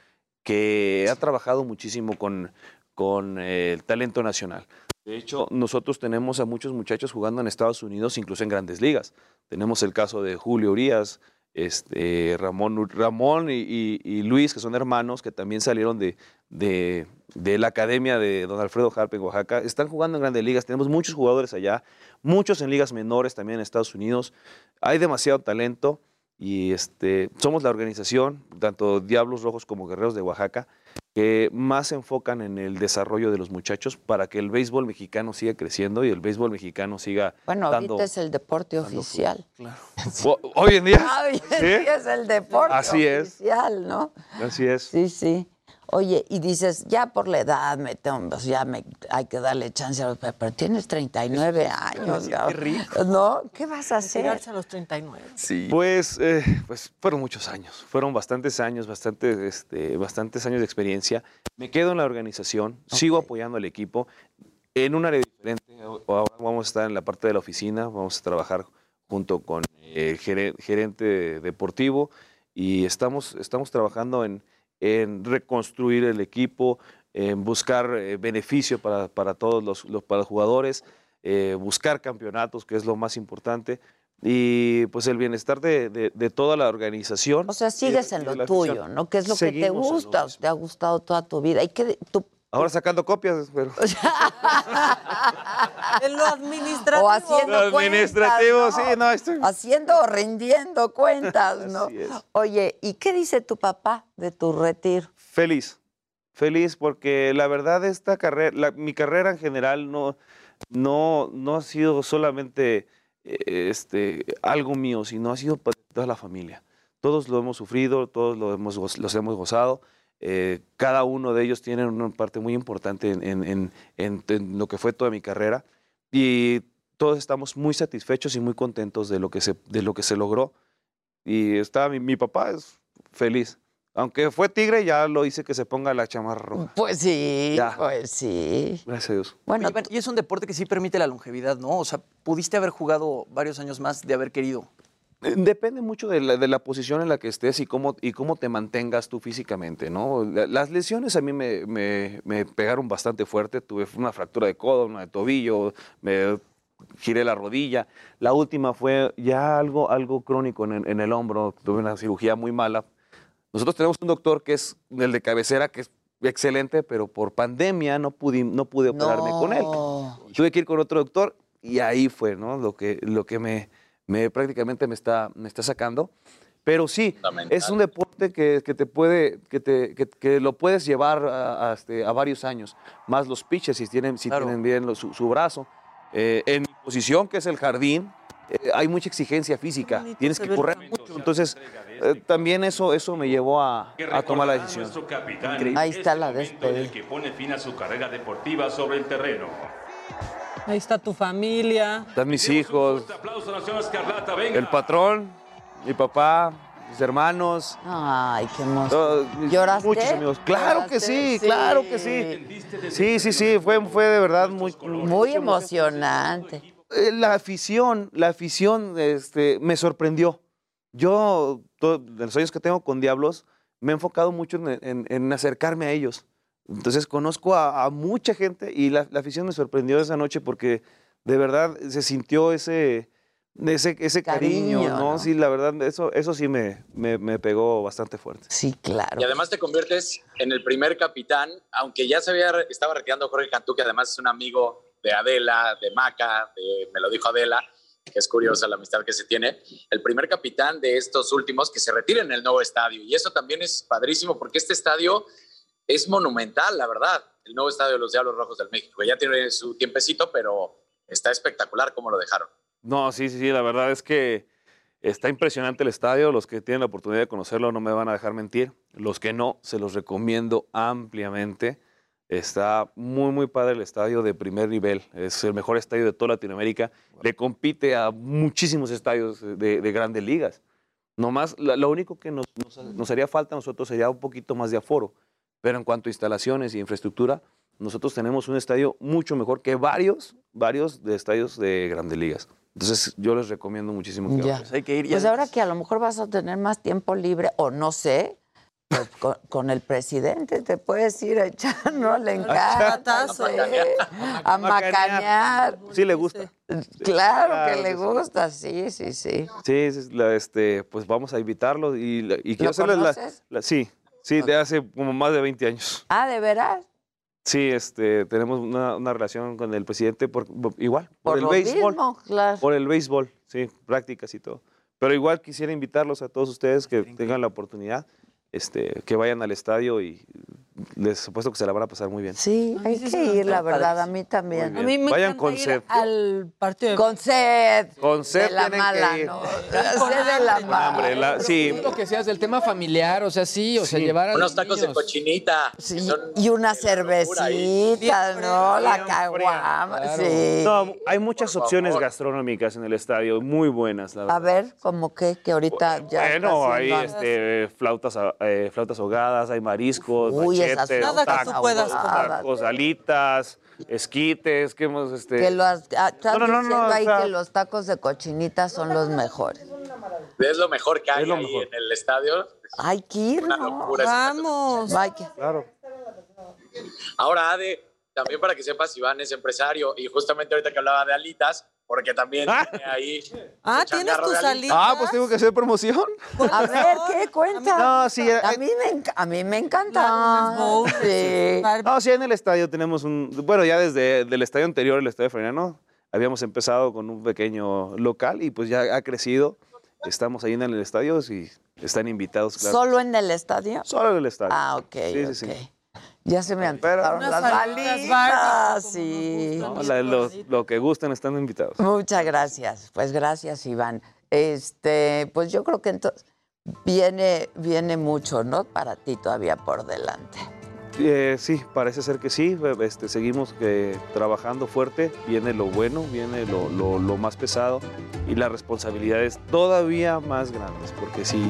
que ha trabajado muchísimo con, con eh, el talento nacional. De hecho, nosotros tenemos a muchos muchachos jugando en Estados Unidos, incluso en grandes ligas. Tenemos el caso de Julio Urias, este, Ramón, Ramón y, Luis, que son hermanos, que también salieron de, de- la academia de don Alfredo Harp en Oaxaca. Están jugando en grandes ligas. Tenemos muchos jugadores allá, muchos en ligas menores también en Estados Unidos. Hay demasiado talento y este, somos la organización, tanto Diablos Rojos como Guerreros de Oaxaca, que más se enfocan en el desarrollo de los muchachos para que el béisbol mexicano siga creciendo y el béisbol mexicano siga Bueno, dando... ahorita es el deporte oficial. O- Hoy en día. Hoy en ¿sí? día es el deporte Así es. oficial, ¿no? Así es. Sí, sí. Oye, y dices, ya por la edad, me tengo, pues ya me, hay que darle chance a los... Pero tienes 39 años, Qué cabrón. rico. ¿no? ¿Qué vas a hacer? Llegarse a los 39. Pues, eh, pues fueron muchos años, fueron bastantes años, bastantes, este, bastantes años de experiencia. Me quedo en la organización, sigo apoyando al equipo en un área diferente. Ahora vamos a estar en la parte de la oficina, vamos a trabajar junto con el gere- gerente deportivo y estamos, estamos trabajando en, en reconstruir el equipo, en buscar eh, beneficio para, para todos los, los- para los jugadores, eh, buscar campeonatos, que es lo más importante, y pues el bienestar de, de- de toda la organización. O sea, sigues en lo tuyo, afición. ¿no? Que es lo que te gusta, te ha gustado toda tu vida. ¿Y qué tú Ahora sacando copias, pero... En lo administrativo. o haciendo Lo administrativo, cuentas, sí, no, estoy- Haciendo o rindiendo cuentas, ¿no? Así es. Oye, ¿y qué dice tu papá de tu retiro? Feliz, feliz porque la verdad esta carrera, la- mi carrera en general no, no, no ha sido solamente eh, este, algo mío, sino ha sido para toda la familia. Todos lo hemos sufrido, todos lo hemos, los hemos gozado. Eh, cada uno de ellos tiene una parte muy importante en, en- en- en- en lo que fue toda mi carrera y todos estamos muy satisfechos y muy contentos de lo que se, de lo que se logró. Y está, mi, mi papá es feliz. Aunque fue tigre, ya lo hice que se ponga la chamarra roja. Pues sí, Ya. pues sí. Gracias a Dios. Bueno, y es un deporte que sí permite la longevidad, ¿no? O sea, pudiste haber jugado varios años más de haber querido. Eh, Depende mucho de la, de la posición en la que estés y cómo, y cómo te mantengas tú físicamente, ¿no? La- Las lesiones a mí me, me- me pegaron bastante fuerte. Tuve una fractura de codo, una de tobillo, me giré la rodilla. La última fue ya algo, algo crónico en, en el hombro. Tuve una cirugía muy mala. Nosotros tenemos un doctor que es el de cabecera, que es excelente, pero por pandemia no pude, no pude operarme con él. Tuve que ir con otro doctor y ahí fue, ¿no? Lo que, lo que me, me prácticamente me está, me está sacando. Pero sí, es un deporte que, que te puede, que, te, que, que lo puedes llevar a, a, este, a varios años. Más los pitches, si tienen, si tienen bien lo- su, su brazo. Eh, en mi posición, que es el jardín, eh, hay mucha exigencia física. Tienes que correr mucho. Entonces, eh, también eso, eso me llevó a, a tomar la decisión. Ahí está la momento en el despedida. que pone fin a su carrera deportiva sobre el terreno. Ahí está tu familia. Están mis hijos, Aplauso Nación Escarlata, venga. el patrón, mi papá, mis hermanos. Ay, qué hermoso. todos- ¿Lloraste? Muchos amigos. Claro que sí, claro que sí. Sí, sí, sí, fue, fue de verdad muy... Muy emocionante. Eh, La afición, la afición este, me sorprendió. Yo, to- de los años que tengo con Diablos, me he enfocado mucho en, en- en acercarme a ellos. Entonces conozco a, a mucha gente y la, la afición me sorprendió esa noche porque de verdad se sintió ese, ese, ese cariño, Cariño, ¿no? ¿no? Sí, la verdad, eso, eso sí me, me, me pegó bastante fuerte. Sí, claro. Y además te conviertes en el primer capitán, aunque ya se había, estaba retirando Jorge Cantú, que además es un amigo de Adela, de Maca, de- me lo dijo Adela, que es curiosa la amistad que se tiene, el primer capitán de estos últimos que se retira en el nuevo estadio. Y eso también es padrísimo porque este estadio es monumental, la verdad, el nuevo estadio de los Diablos Rojos del México. Ya tiene su tiempecito, pero está espectacular cómo lo dejaron. No, sí, sí, sí, la verdad es que está impresionante el estadio. Los que tienen la oportunidad de conocerlo no me van a dejar mentir. Los que no, se los recomiendo ampliamente. Está muy, muy padre el estadio de primer nivel. Es el mejor estadio de toda Latinoamérica. Le compite a muchísimos estadios de, de grandes ligas. Nomás, lo único que nos, nos- nos haría falta a nosotros sería un poquito más de aforo. Pero en cuanto a instalaciones y infraestructura, nosotros tenemos un estadio mucho mejor que varios, varios de estadios de grandes ligas. Entonces, yo les recomiendo muchísimo que Ya. vayan. Pues ahora que a lo mejor vas a tener más tiempo libre, o no sé, pues con, con el presidente te puedes ir a echar, ¿no? Le encanta. A macanear. Sí le gusta. Claro Claro que le que gusta, sí, sí, sí. Sí, sí, la- este, pues vamos a invitarlo y, la- y quiero hacerles la, conoces? la- Sí, sí, de hace como más de 20 años. Ah, ¿de veras? Sí, este, tenemos una, una relación con el presidente por, igual, por, Por el lo béisbol. mismo, claro. Por el béisbol, sí, prácticas y todo. Pero igual quisiera invitarlos a todos ustedes que tengan la oportunidad, este, que vayan al estadio y les apuesto que se la van a pasar muy bien. Sí, hay sí que me ir, la verdad, a mí también. Muy bien. Vayan con sed. al partido de Con sed. Con sed de la tienen que mala, ir. ¿no? Sed de la mala. Hambre, la- sí, Lo que seas del tema familiar, o sea, sí, o sea, llevar a Unos tacos de niños. cochinita. que Sí, y una cervecita, ¿no? La caguama, sí. No, hay muchas opciones gastronómicas en el estadio, muy buenas, la verdad. A ver, como que, que ahorita ya. está Bueno, hay este, flautas, a- eh, flautas ahogadas, hay mariscos, Uy, flautas Nada que tú puedas tacos, comer. tacos, alitas, esquites, ¿qué hemos, este? Que los, ah, estás No, no, no, diciendo no, o ahí sea- que los tacos de cochinita son los mejores. Es lo mejor que hay lo ahí mejor. en el estadio. Hay que ir, Una locura Vamos. Hay que- Claro. Ahora, Ade, también para que sepas, Iván es empresario y justamente ahorita que hablaba de alitas, porque también tiene ahí. Ah, ¿tienes alitas. alitas? Ah, pues tengo que hacer promoción. A ver, ¿qué cuenta? No, sí, a hay- mí me, a mí me encanta. Sí. No, sí, en el estadio tenemos un. Bueno, ya desde el estadio anterior, el estadio Freniano, habíamos empezado con un pequeño local y pues ya ha crecido. Estamos ahí en el estadio y están invitados, claro. ¿Solo en el estadio? Solo en el estadio. Ah, ok, Sí, ok. sí, sí. Ya se me antojaron las alitas sí. No, la- los- lo que gusten están invitados. Muchas gracias. Pues gracias, Iván. Este, pues yo creo que entonces viene, viene mucho, ¿no? Para ti todavía por delante. Eh, sí, parece ser que sí. Este, seguimos eh, trabajando fuerte. Viene lo bueno, viene lo, lo- lo más pesado y las responsabilidades todavía más grandes. Porque si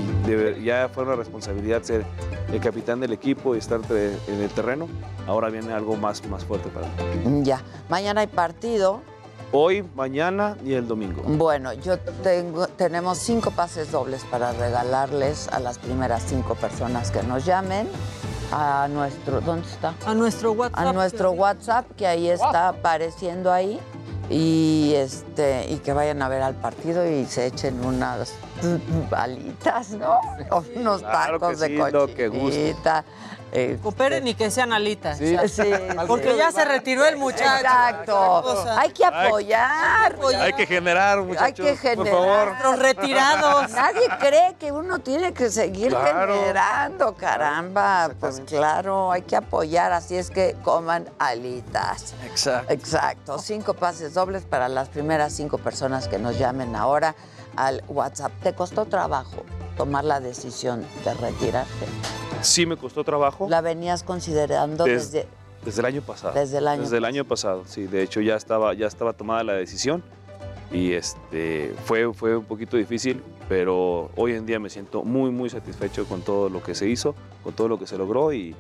ya fue una responsabilidad ser el capitán del equipo y estar tre- en el terreno, ahora viene algo más, más fuerte para mí. Ya. Mañana hay partido. Hoy, mañana y el domingo. Bueno, yo tengo, tenemos cinco pases dobles para regalarles a las primeras cinco personas que nos llamen a nuestro, ¿dónde está? A nuestro WhatsApp. A nuestro WhatsApp que ahí está apareciendo ahí y este y que vayan a ver al partido y se echen unas balitas, ¿no? O unos Claro que tacos de sí, lo que. Este, Cooperen y que sean alitas. Sí, sí, Porque sí. ya se retiró el muchacho. Exacto. Hay que apoyar. Hay que generar, muchachos. Hay que generar. Por favor. Los retirados. Nadie cree que uno tiene que seguir Claro. generando, caramba. Pues claro, hay que apoyar, así es que coman alitas. Exacto. Exacto. Cinco pases dobles para las primeras cinco personas que nos llamen ahora al WhatsApp. ¿Te costó trabajo tomar la decisión de retirarte? Sí me costó trabajo. ¿La venías considerando Des- desde... Desde el año pasado. Desde el año Desde el año pasado, sí. De hecho, ya estaba, ya estaba tomada la decisión y este, fue, fue un poquito difícil, pero hoy en día me siento muy, muy satisfecho con todo lo que se hizo, con todo lo que se logró y,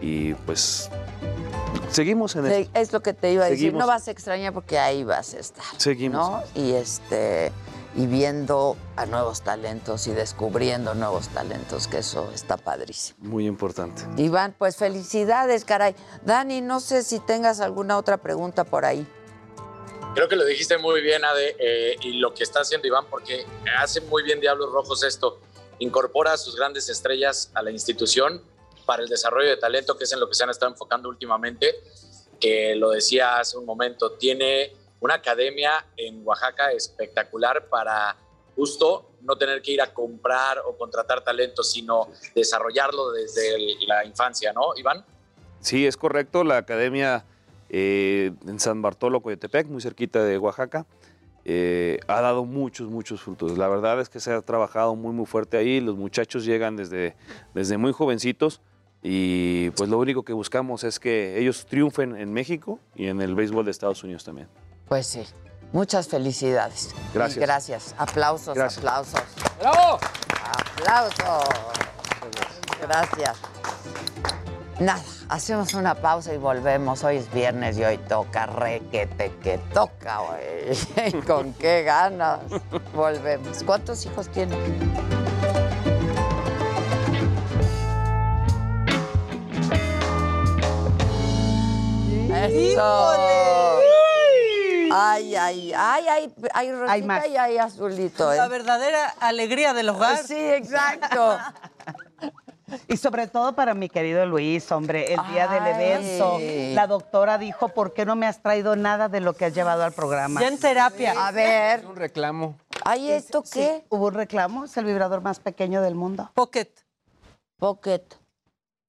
y, pues seguimos en Sí, esto. es lo que te iba a decir. No vas a extrañar porque ahí vas a estar. Seguimos. ¿no? Y este y viendo a nuevos talentos y descubriendo nuevos talentos, que eso está padrísimo. Muy importante. Iván, pues felicidades, caray. Dani, no sé si tengas alguna otra pregunta por ahí. Creo que lo dijiste muy bien, Ade, eh, y lo que está haciendo Iván, porque hace muy bien Diablos Rojos esto. Incorpora a sus grandes estrellas a la institución para el desarrollo de talento, que es en lo que se han estado enfocando últimamente, que lo decía hace un momento, tiene una academia en Oaxaca espectacular para justo no tener que ir a comprar o contratar talento, sino desarrollarlo desde la infancia, ¿no, Iván? Sí, es correcto. La academia eh, en San Bartolo, Coyotepec, muy cerquita de Oaxaca, eh, ha dado muchos, muchos frutos. La verdad es que se ha trabajado muy, muy fuerte ahí. Los muchachos llegan desde, desde muy jovencitos y pues lo único que buscamos es que ellos triunfen en México y en el béisbol de Estados Unidos también. Pues sí. Muchas felicidades. Gracias. Y gracias. Aplausos, Gracias. aplausos. ¡Bravo! Aplausos. Gracias. Nada, hacemos una pausa y volvemos. Hoy es viernes y hoy toca requete que toca, güey. ¿Con qué ganas? Volvemos. ¿Cuántos hijos tiene? ¡Eso! Ay, ay, ay, ay, hay rosita más. y hay azulito, ¿eh? La verdadera alegría del hogar. Sí, exacto. Y sobre todo para mi querido Luis, hombre, el día del Ay. evento, la doctora dijo, ¿por qué no me has traído nada de lo que has llevado al programa? Ya en terapia. A ver, Un reclamo. ¿hay esto Sí, qué? Hubo un reclamo, es el vibrador más pequeño del mundo. Pocket. Pocket.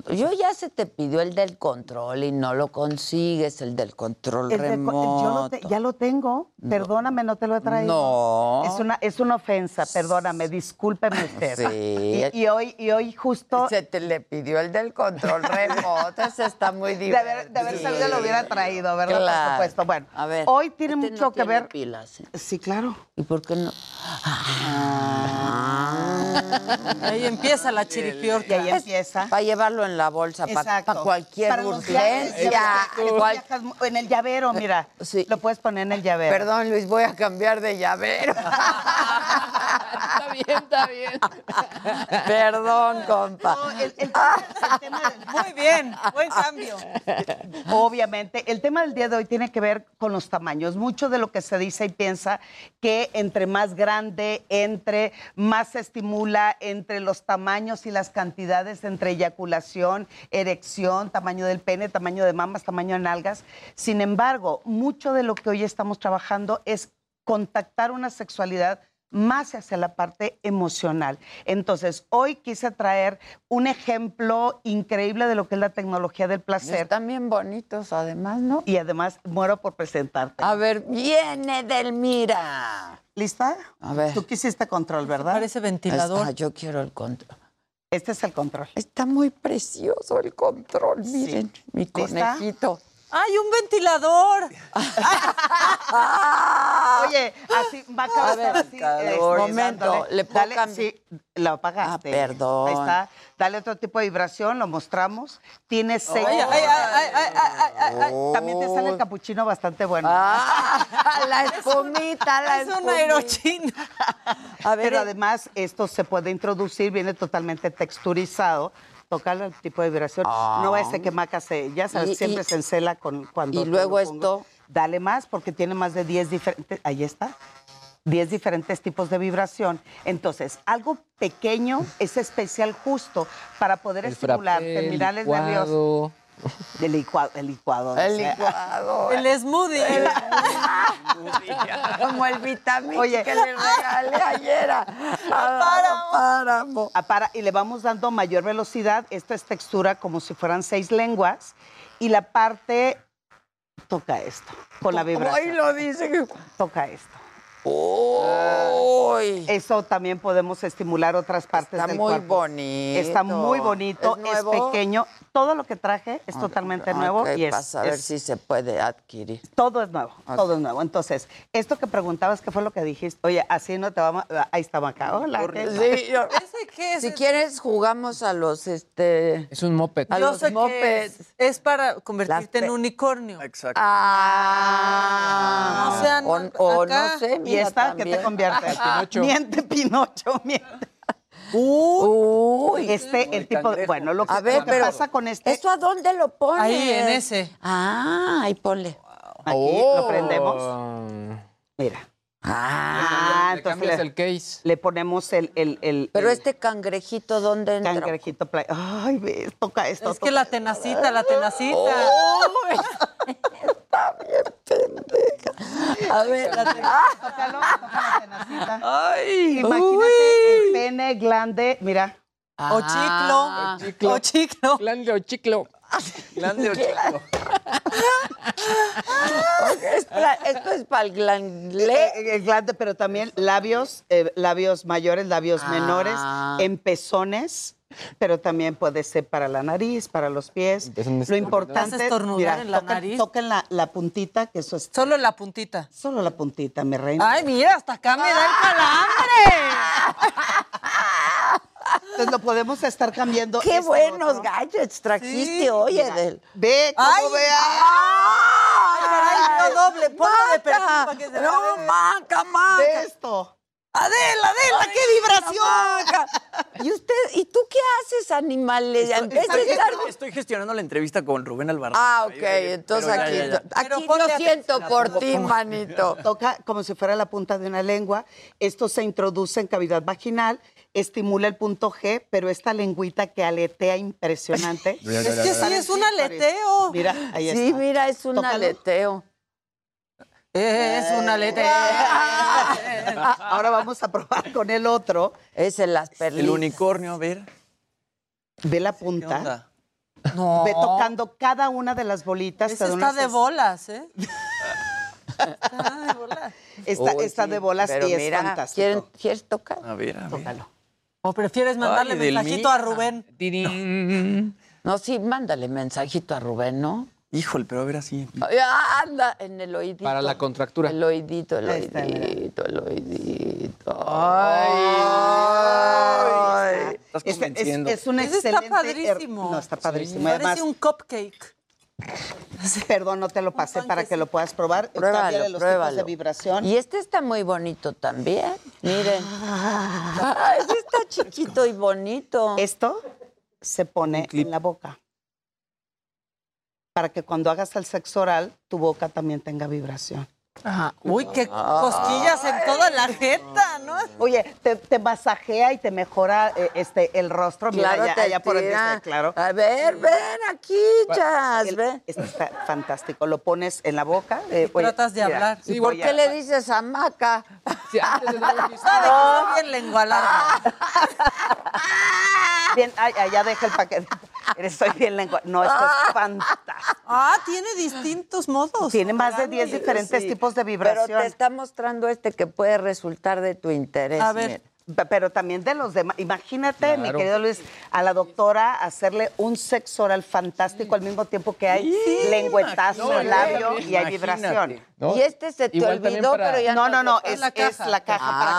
Yo ya se te pidió el del control y no lo consigues, el del control El de remoto. yo lo te- ya lo tengo, perdóname, no te lo he traído. No. Es una, es una ofensa, perdóname, discúlpeme usted. Sí. Y, y hoy, y hoy justo... Se te le pidió el del control remoto, ese está muy De divertido. haber, de haber sabido lo hubiera traído, ¿verdad? Claro. Por supuesto. Bueno, A ver, hoy tiene este mucho no que tiene ver. pilas, ¿eh? Sí, claro. ¿Y por qué no? Ahí empieza la Y chiripiorca. ahí empieza. Para llevarlo en la bolsa, para cualquier Para urgencia. Cual- En el llavero, mira. Sí. Lo puedes poner en el llavero. Perdón, Luis, voy a cambiar de llavero. está bien, está bien. Perdón, compa. Muy bien, buen cambio. Obviamente, el tema del día de hoy tiene que ver con los tamaños. Mucho de lo que se dice y piensa que entre más grande, entre más se estimula entre los tamaños y las cantidades entre eyaculación, erección, tamaño del pene, tamaño de mamas, tamaño de nalgas. Sin embargo, mucho de lo que hoy estamos trabajando es contactar una sexualidad más hacia la parte emocional. Entonces, hoy quise traer un ejemplo increíble de lo que es la tecnología del placer. Están bien bonitos, además, ¿no? Y además, muero por presentarte. A ver, viene Delmira. ¿Lista? A ver. Tú quisiste control, ¿verdad? Parece ventilador. Ah, yo quiero el control. Este es el control. Está muy precioso el control, miren, mi ¿Lista? ¡Ay, un ventilador! Oye, así va a ver, así. calor. este, Momento. ¿le puedo Dale? Sí, lo apagaste. Ah, perdón. Ahí está. Dale otro tipo de vibración, lo mostramos. Tiene seis. También te sale el capuchino bastante bueno. Ah, la espumita, la Es una espumita. aerochina. A ver, Pero eh, además, esto se puede introducir, viene totalmente texturizado. Tocarle el tipo de vibración. No a ser que Maca se, ya sabes, Y- siempre y- se encela con cuando. y luego esto. Dale más porque tiene más de 10 diferentes. Ahí está. 10 diferentes tipos de vibración. Entonces, algo pequeño es especial justo para poder El estimular terminales nerviosos. Licuado. El licuado. El licuado. el licuado. El smoothie. Como el vitamín Oye. que le regalé ayer a, a Páramo. Para, y le vamos dando mayor velocidad. Esto es textura como si fueran seis lenguas. Y la parte toca esto, con la vibración. lo dice. Toca esto. Uy. Eso también podemos estimular otras partes Está del muy cuerpo. bonito. Está muy bonito, ¿Es pequeño. Todo lo que traje es totalmente nuevo y es, para ver es- si se puede adquirir. todo es nuevo, todo es nuevo. Entonces, esto que preguntabas, ¿qué fue lo que dijiste? Oye, así no te vamos, ahí estaba acá. Hola. Sí, yo- ¿Ese qué es? si quieres jugamos a los este Es un moped. a Yo los sé que mopeds. es, es para convertirte Las en unicornio. Exacto. Ah, O sea, o, no- o acá. no sé, ¿Y mira esta qué te también. convierte? Pinocho. Miente, Pinocho, miente. Uy, Este, el tipo de, bueno, lo que, A ver, lo que pero- pasa con este, ¿Esto a dónde lo pones? Ahí, en ese. Ah, ahí ponle. aquí lo prendemos. Oh. Mira. Ah, Le entonces le, el case. le ponemos el, el, el pero el este cangrejito, ¿dónde entra? cangrejito play. Ay, ves, toca esto. Es que la tenacita, la tenacita. Uy, está bien pendeja. A ver, ah, Tócalo, la tenacita. ay, Imagínate el pene glande, mira. O Ah, chiclo. O chiclo. Glande o chiclo. Grande o espera, esto es para el glangle. Eh, El glande, pero también labios, eh, labios mayores, labios Ah. menores, en pezones, pero también puede ser para la nariz, para los pies. Lo ¿Vas a importante, estornudar mira, en la toquen, nariz? toquen la, la puntita, que eso es Solo la puntita. solo la puntita, mi reina. Ay, mira, hasta acá me da el calambre. Entonces lo podemos estar cambiando. Qué este buenos otro. gadgets trajiste, Sí, oye, mira. del. Ve cómo Ay, vea. Ay, caray, no doble, ponlo de perfil para que se no, maca. Ve esto. Adela, Adela, qué vibración. ¿Y usted, y tú qué haces, animales? En vez de Estoy, estar- estoy gestionando la entrevista con Rubén Alvarado. Ah, ok, entonces Pero aquí, ya, ya. aquí Pero lo siento por ti, manito. Toca como si fuera la punta de una lengua. Esto se introduce en cavidad vaginal, estimula el punto G, pero esta lengüita que aletea impresionante. Es que sí, es un aleteo. Mira, ahí Sí, está. mira, es un Tócalo. aleteo. Es un aleteo. Ahora vamos a probar con el otro. Es el las El perlitas. unicornio, a ver. Ve la ¿Qué punta. onda? No. Ve tocando cada una de las bolitas. Ese está una de bolas, ¿eh? Está de bolas. Está, Uy, está sí, de bolas pero y es mira, fantástico. ¿quieren- ¿Quieres tocar? A ver, a ver. Tócalo. ¿O prefieres mandarle Ay, mensajito a Rubén? Tirín. No, sí, mándale mensajito a Rubén, ¿no? Híjole, pero a ver así. Ay, anda, en el oídito. Para la contractura. El oídito, el está, oídito, el oídito. Ay. Estás Este es, convenciendo. es un Ese está excelente... padrísimo. No, está padrísimo. Parece Además, un cupcake. Perdón, no te lo pasé para que lo puedas probar. Pruébalo, los pruébalo. tipos de vibración. Y este está muy bonito también. Miren. Ah, ese está chiquito y bonito. Esto se pone en la boca. Para que cuando hagas el sexo oral, tu boca también tenga vibración. Ajá. Uy, qué cosquillas en toda la jeta, ¿no? Oye, te, te masajea y te mejora eh, este, el rostro. Mira, Claro, ya, te ya por el este, claro. A ver, ven aquí, Chas, El- ven. Este está fantástico. Lo pones en la boca. eh, oye, tratas de mira, hablar. ¿Y por qué le dices a Maca? Soy bien lengua larga. Bien, ay, ay, ya deja el paquete. Eres, soy bien lengua. No, esto es fantástico. Ah, tiene distintos modos. Tiene más de 10 diferentes Sí, tipos de Pero vibración. te está mostrando este que puede resultar de tu interés. A ver. mira. Pe- Pero también de los demás. Imagínate, mi querido Luis, a la doctora hacerle un sexo oral fantástico al mismo tiempo que hay lengüetazo, imagínate. labio y hay vibración. ¿No? Y este se te Igual olvidó, para- pero ya no, no, no, lo- es, es la caja, Ah, para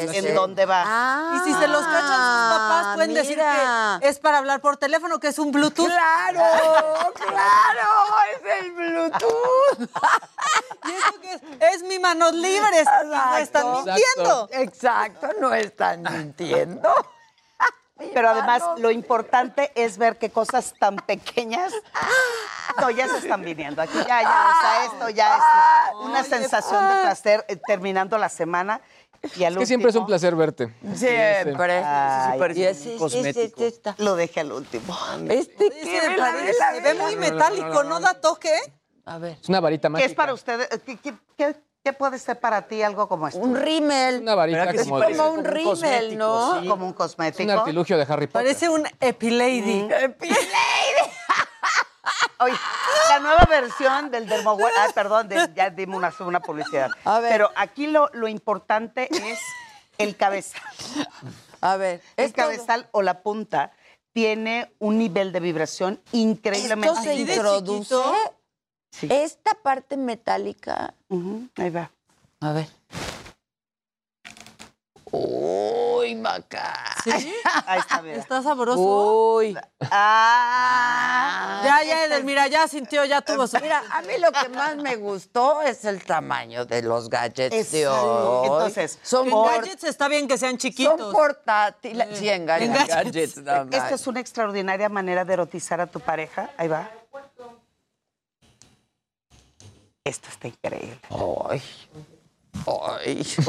que veas ese. en dónde va. Ah, Y si se los cachan sus papás, pueden decir que es para hablar por teléfono, que es un Bluetooth. ¡Claro! ¡Claro! ¡Es el Bluetooth! ¿Y eso qué es? Es mi manos libres. y No están Exacto. mintiendo. Exacto, no están mintiendo. Pero además, lo importante es ver qué cosas tan pequeñas. No, ya se están viniendo. Aquí ya, ya, o sea, esto ya es una sensación de placer eh, terminando la semana. Y al Es que siempre es un último- placer verte. Siempre. Ay, parece y un ese, ese, cosmético. está. Lo dejé al último. Este que me parece- se ve muy metálico, ¿no da toque? A ver. Es una varita ¿Qué mágica. es para ustedes? ¿Qué, qué- qué- qué puede ser para ti algo como esto? Un rímel. Una varita ¿Verdad que sí como, como un rímel, ¿no? sí. Como un es cosmético. un artilugio de Harry Potter. Parece un Epilady. Oye, la nueva versión del Dermoware. Ah, perdón, de- ya dimos una, una publicidad. A ver. Pero aquí lo, lo importante es el cabezal. A ver. El esto- cabezal o la punta tiene un nivel de vibración increíblemente Esto se introduce. Sí. Esta parte metálica. Ahí va. A ver. Uy, Maca. ¿Sí? Ahí está, mira. Está sabroso. Uy. Ah, Ya, ya, Edelmira, ya sintió, ya tuvo su... Mira, a mí lo que más me gustó es el tamaño de los gadgets de Exacto. hoy. Entonces, son, En por- gadgets está bien que sean son chiquitos. portátiles. Sí, en gadgets. En gadgets. Esta es una extraordinaria manera de erotizar a tu pareja. Ahí va. Esto está increíble. Ay. Ay.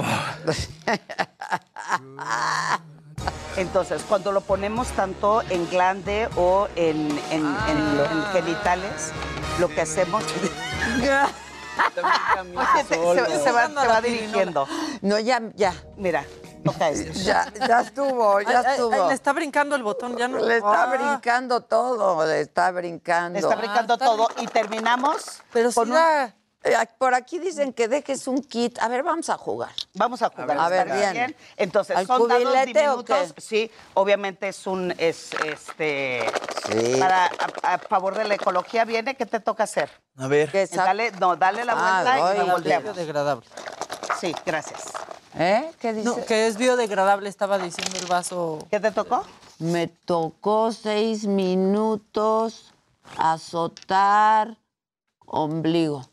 Entonces, cuando lo ponemos tanto en glande o en, en- en- en genitales, lo que hacemos... Oye, te- se, se va, se va dirigiendo. No, ya, ya. Mira, toca esto. Ya, ya estuvo, ya ay, ay, estuvo. le está brincando el botón, ya no... Le está Ah. brincando todo, le está brincando. Está brincando está todo y terminamos Pero con un- da- Eh, Por aquí dicen que dejes un kit. A ver, vamos a jugar. Vamos a jugar. A ver, ¿está bien. Entonces, ¿Al son dados cubilete o diminutos. qué? Sí, obviamente es un, es, este, Sí. para, a, a favor de la ecología viene, ¿qué te toca hacer? A ver. ¿Qué sa- Dale, no, dale la Ah, vuelta y doy. lo volteamos. Biodegradable. Sí, gracias. ¿Eh? ¿Qué dice? No, que es biodegradable, estaba diciendo el vaso. ¿Qué te tocó? Me tocó seis minutos azotar ombligo.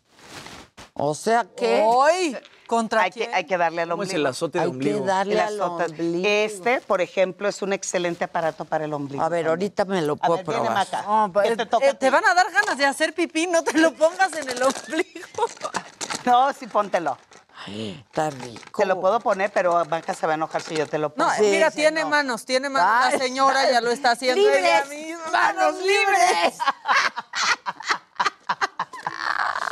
O sea que ¡Hoy! ¿Contra Hay que, hay que darle al ¿Cómo es ombligo. el azote de hay que ombligo? darle El al ombligo. Este, por ejemplo, es un excelente aparato para el ombligo. A ver, también. ahorita me lo A puedo ver, probar. Maca. ¿Qué eh, te toca eh, te van a dar ganas de hacer pipí, no te lo pongas en el ombligo. No, sí, póntelo. Ay, está rico. Te lo puedo poner, pero Maca se va a enojar si yo te lo pongo. No, Sí, mira, sí, tiene no. manos, tiene manos. Ah, La señora ya lo está haciendo ¡Libres! ella misma. ¡Manos libres!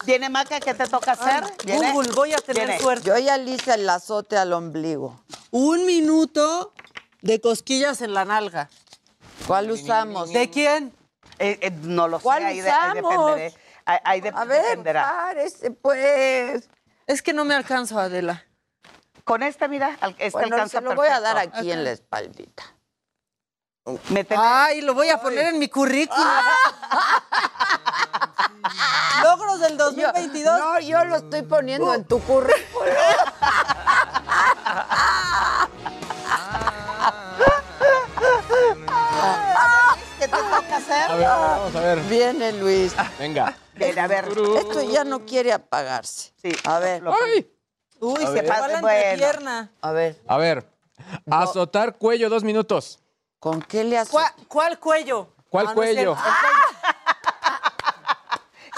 ¿Viene Maca? ¿Qué te toca hacer? ¿Viene? Google, voy a tener Viene. suerte. Yo ya hice el azote al ombligo. Un minuto de cosquillas en la nalga. ¿Cuál usamos? ¿De quién? Eh, eh, no lo sé, ¿Cuál ahí, de- ahí usamos? dependeré. Ahí, ahí de- A ver, dependerá. párese, pues. Es que no me alcanzo, Adela. Con este, mira, este Bueno, alcanza se lo voy a dar aquí en la espaldita. Ay, lo voy a poner en mi currículum. Logros del 2022. No, yo lo estoy poniendo en tu currículum. ¿Qué te toca hacer? A ver, vamos a ver. Viene Luis. Venga. Bien, a ver. Esto ya no quiere apagarse. Sí. A ver. ¡Ay! Uy, A se ver. pasa la Bueno. entrepierna. A ver. A ver. Azotar cuello, dos minutos. ¿Con qué le haces? ¿Cuál, cuál cuello? ¿Cuál Ah, no cuello?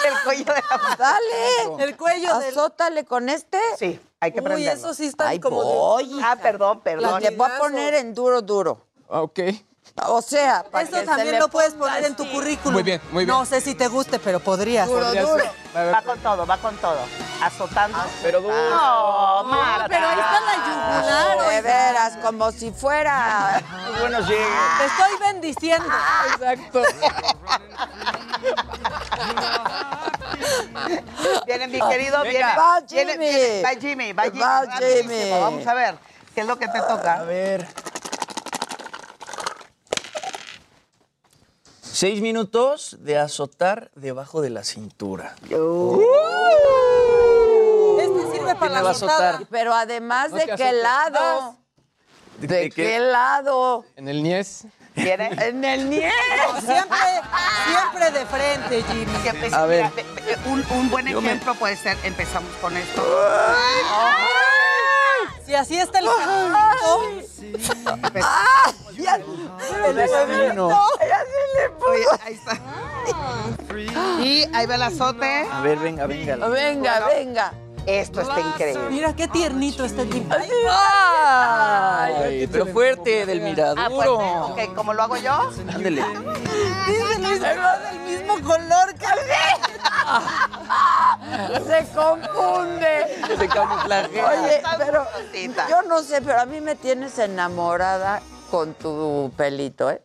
El cuello de la Dale. El cuello del... Azótale con este. Sí, hay que Uy, prenderlo. eso sí está Ay, como... de- voy. Ah, perdón, perdón. Le voy a poner en duro, duro. Ok. O sea, para Eso que se también le lo puedes poner en tu currículum. Muy bien, muy bien. No sé si te guste, pero podrías. Duro, Podría duro. ser. Va con todo, va con todo. Azotando. Pero duro. No, Marta. pero ahí está la yugular. De oiga. veras, como si fuera. Bueno, sí. Te estoy bendiciendo. Exacto. Viene mi querido, viene. Va, Jimmy. viene- Va Jimmy, va Jimmy. Va. Jimmy. Vamos a ver, ¿qué es lo que te toca? A ver. Seis minutos de azotar debajo de la cintura. Este sirve para la va a azotada. azotar? Pero además, No ¿de qué lado? ¿De- ¿De, de qué? qué lado? En el Nies. ¿Viene? En el nieve. Siempre, siempre de frente, Jimmy. Siempre, A ver. un, un buen Yo me- ejemplo puede ser, empezamos con esto. Si así está el caminito, ¡Ah! Ya, El camino. le puso. Oye, ahí está. Y ahí va el azote. A ver, venga, venga. Venga, venga. Esto está increíble. mira qué tiernito está el Jimmy. Ay, pero fuerte, del Ah, miraduro. fuerte. Ok, ¿cómo lo hago yo? Ándele. Dice Luis, del mismo color que Se confunde. Se camuflaje. Oye, pero yo no sé, pero a mí me tienes enamorada con tu pelito, ¿eh?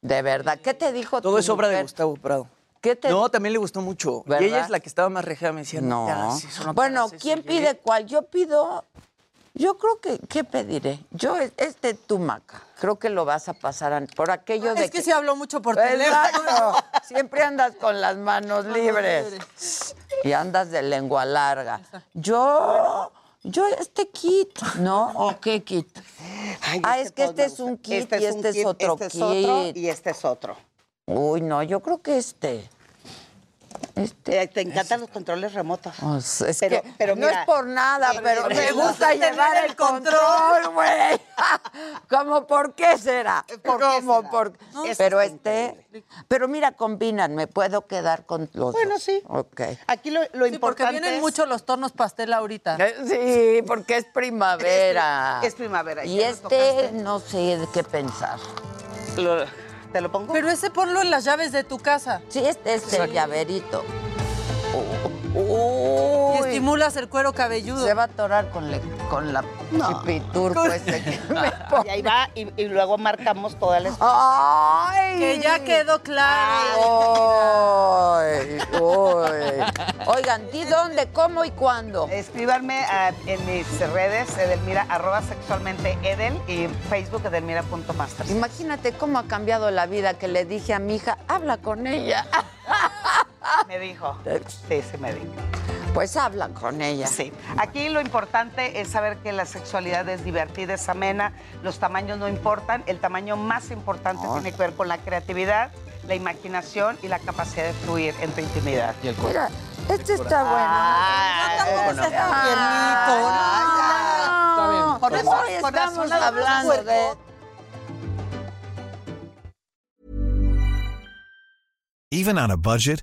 De verdad. ¿Qué te dijo Todo tu es obra de? Gustavo Prado. ¿Qué te No, también le gustó mucho. ¿Verdad? Y ella es la que estaba más rejea, me decía, no, No. ya, sí, eso no te bueno, ¿quién pide cuál? Yo pido. Yo creo que. ¿Qué pediré? Yo, este Tumaca. Creo que lo vas a pasar por aquello de. Es que sí habló mucho por teléfono. Exacto. Siempre andas con las manos libres. Y andas de lengua larga. Yo. Yo, este kit, ¿no? ¿O qué kit? Ay, Ah, es que este me es un gusta. kit y un este es kit, otro este es otro kit. y este es otro. Uy, no, yo creo que este. Este. Eh, Te encantan los controles remotos. Pues, es Pero- que pero no es por nada, eh, pero eh, me gusta llevar el control, güey. ¿Cómo por qué será? ¿Por qué ¿Cómo será? por No, Pero este, pero mira, combinan, me puedo quedar con los Bueno, dos. sí. Ok. Aquí lo, lo Sí, porque importante vienen es- mucho los tonos pastel ahorita. Eh, Sí, porque es primavera. Es primavera, Y lo este, no sé de qué pensar. ¿Te lo pongo? Pero ese ponlo en las llaves de tu casa. Sí, este es el llaverito. Y Uy, estimulas el cuero cabelludo. se va a atorar con, le- con la chipiturco ese que me pone. Y ahí va, y, y luego marcamos toda la... ¡Ay! Que ya quedó claro. Ay, uy. Oigan, ¿di dónde, cómo y cuándo? Escríbanme en mis redes, Edelmira, arroba sexualmente Edel y Facebook edelmira.masters. Imagínate cómo ha cambiado la vida que le dije a mi hija, habla con ella. Me dijo. Sí, sí me dijo. Pues habla con ella. Sí. Aquí lo importante es saber que la sexualidad es divertida, es amena, los tamaños no importan, el tamaño más importante tiene que ver con la creatividad, la imaginación y la capacidad de fluir en tu intimidad. Y el cuerpo. Mira, este está bueno. Ah, No, tampoco tan tiernito. Está bien. Pues razón, hoy estamos hablando de... Even on a budget,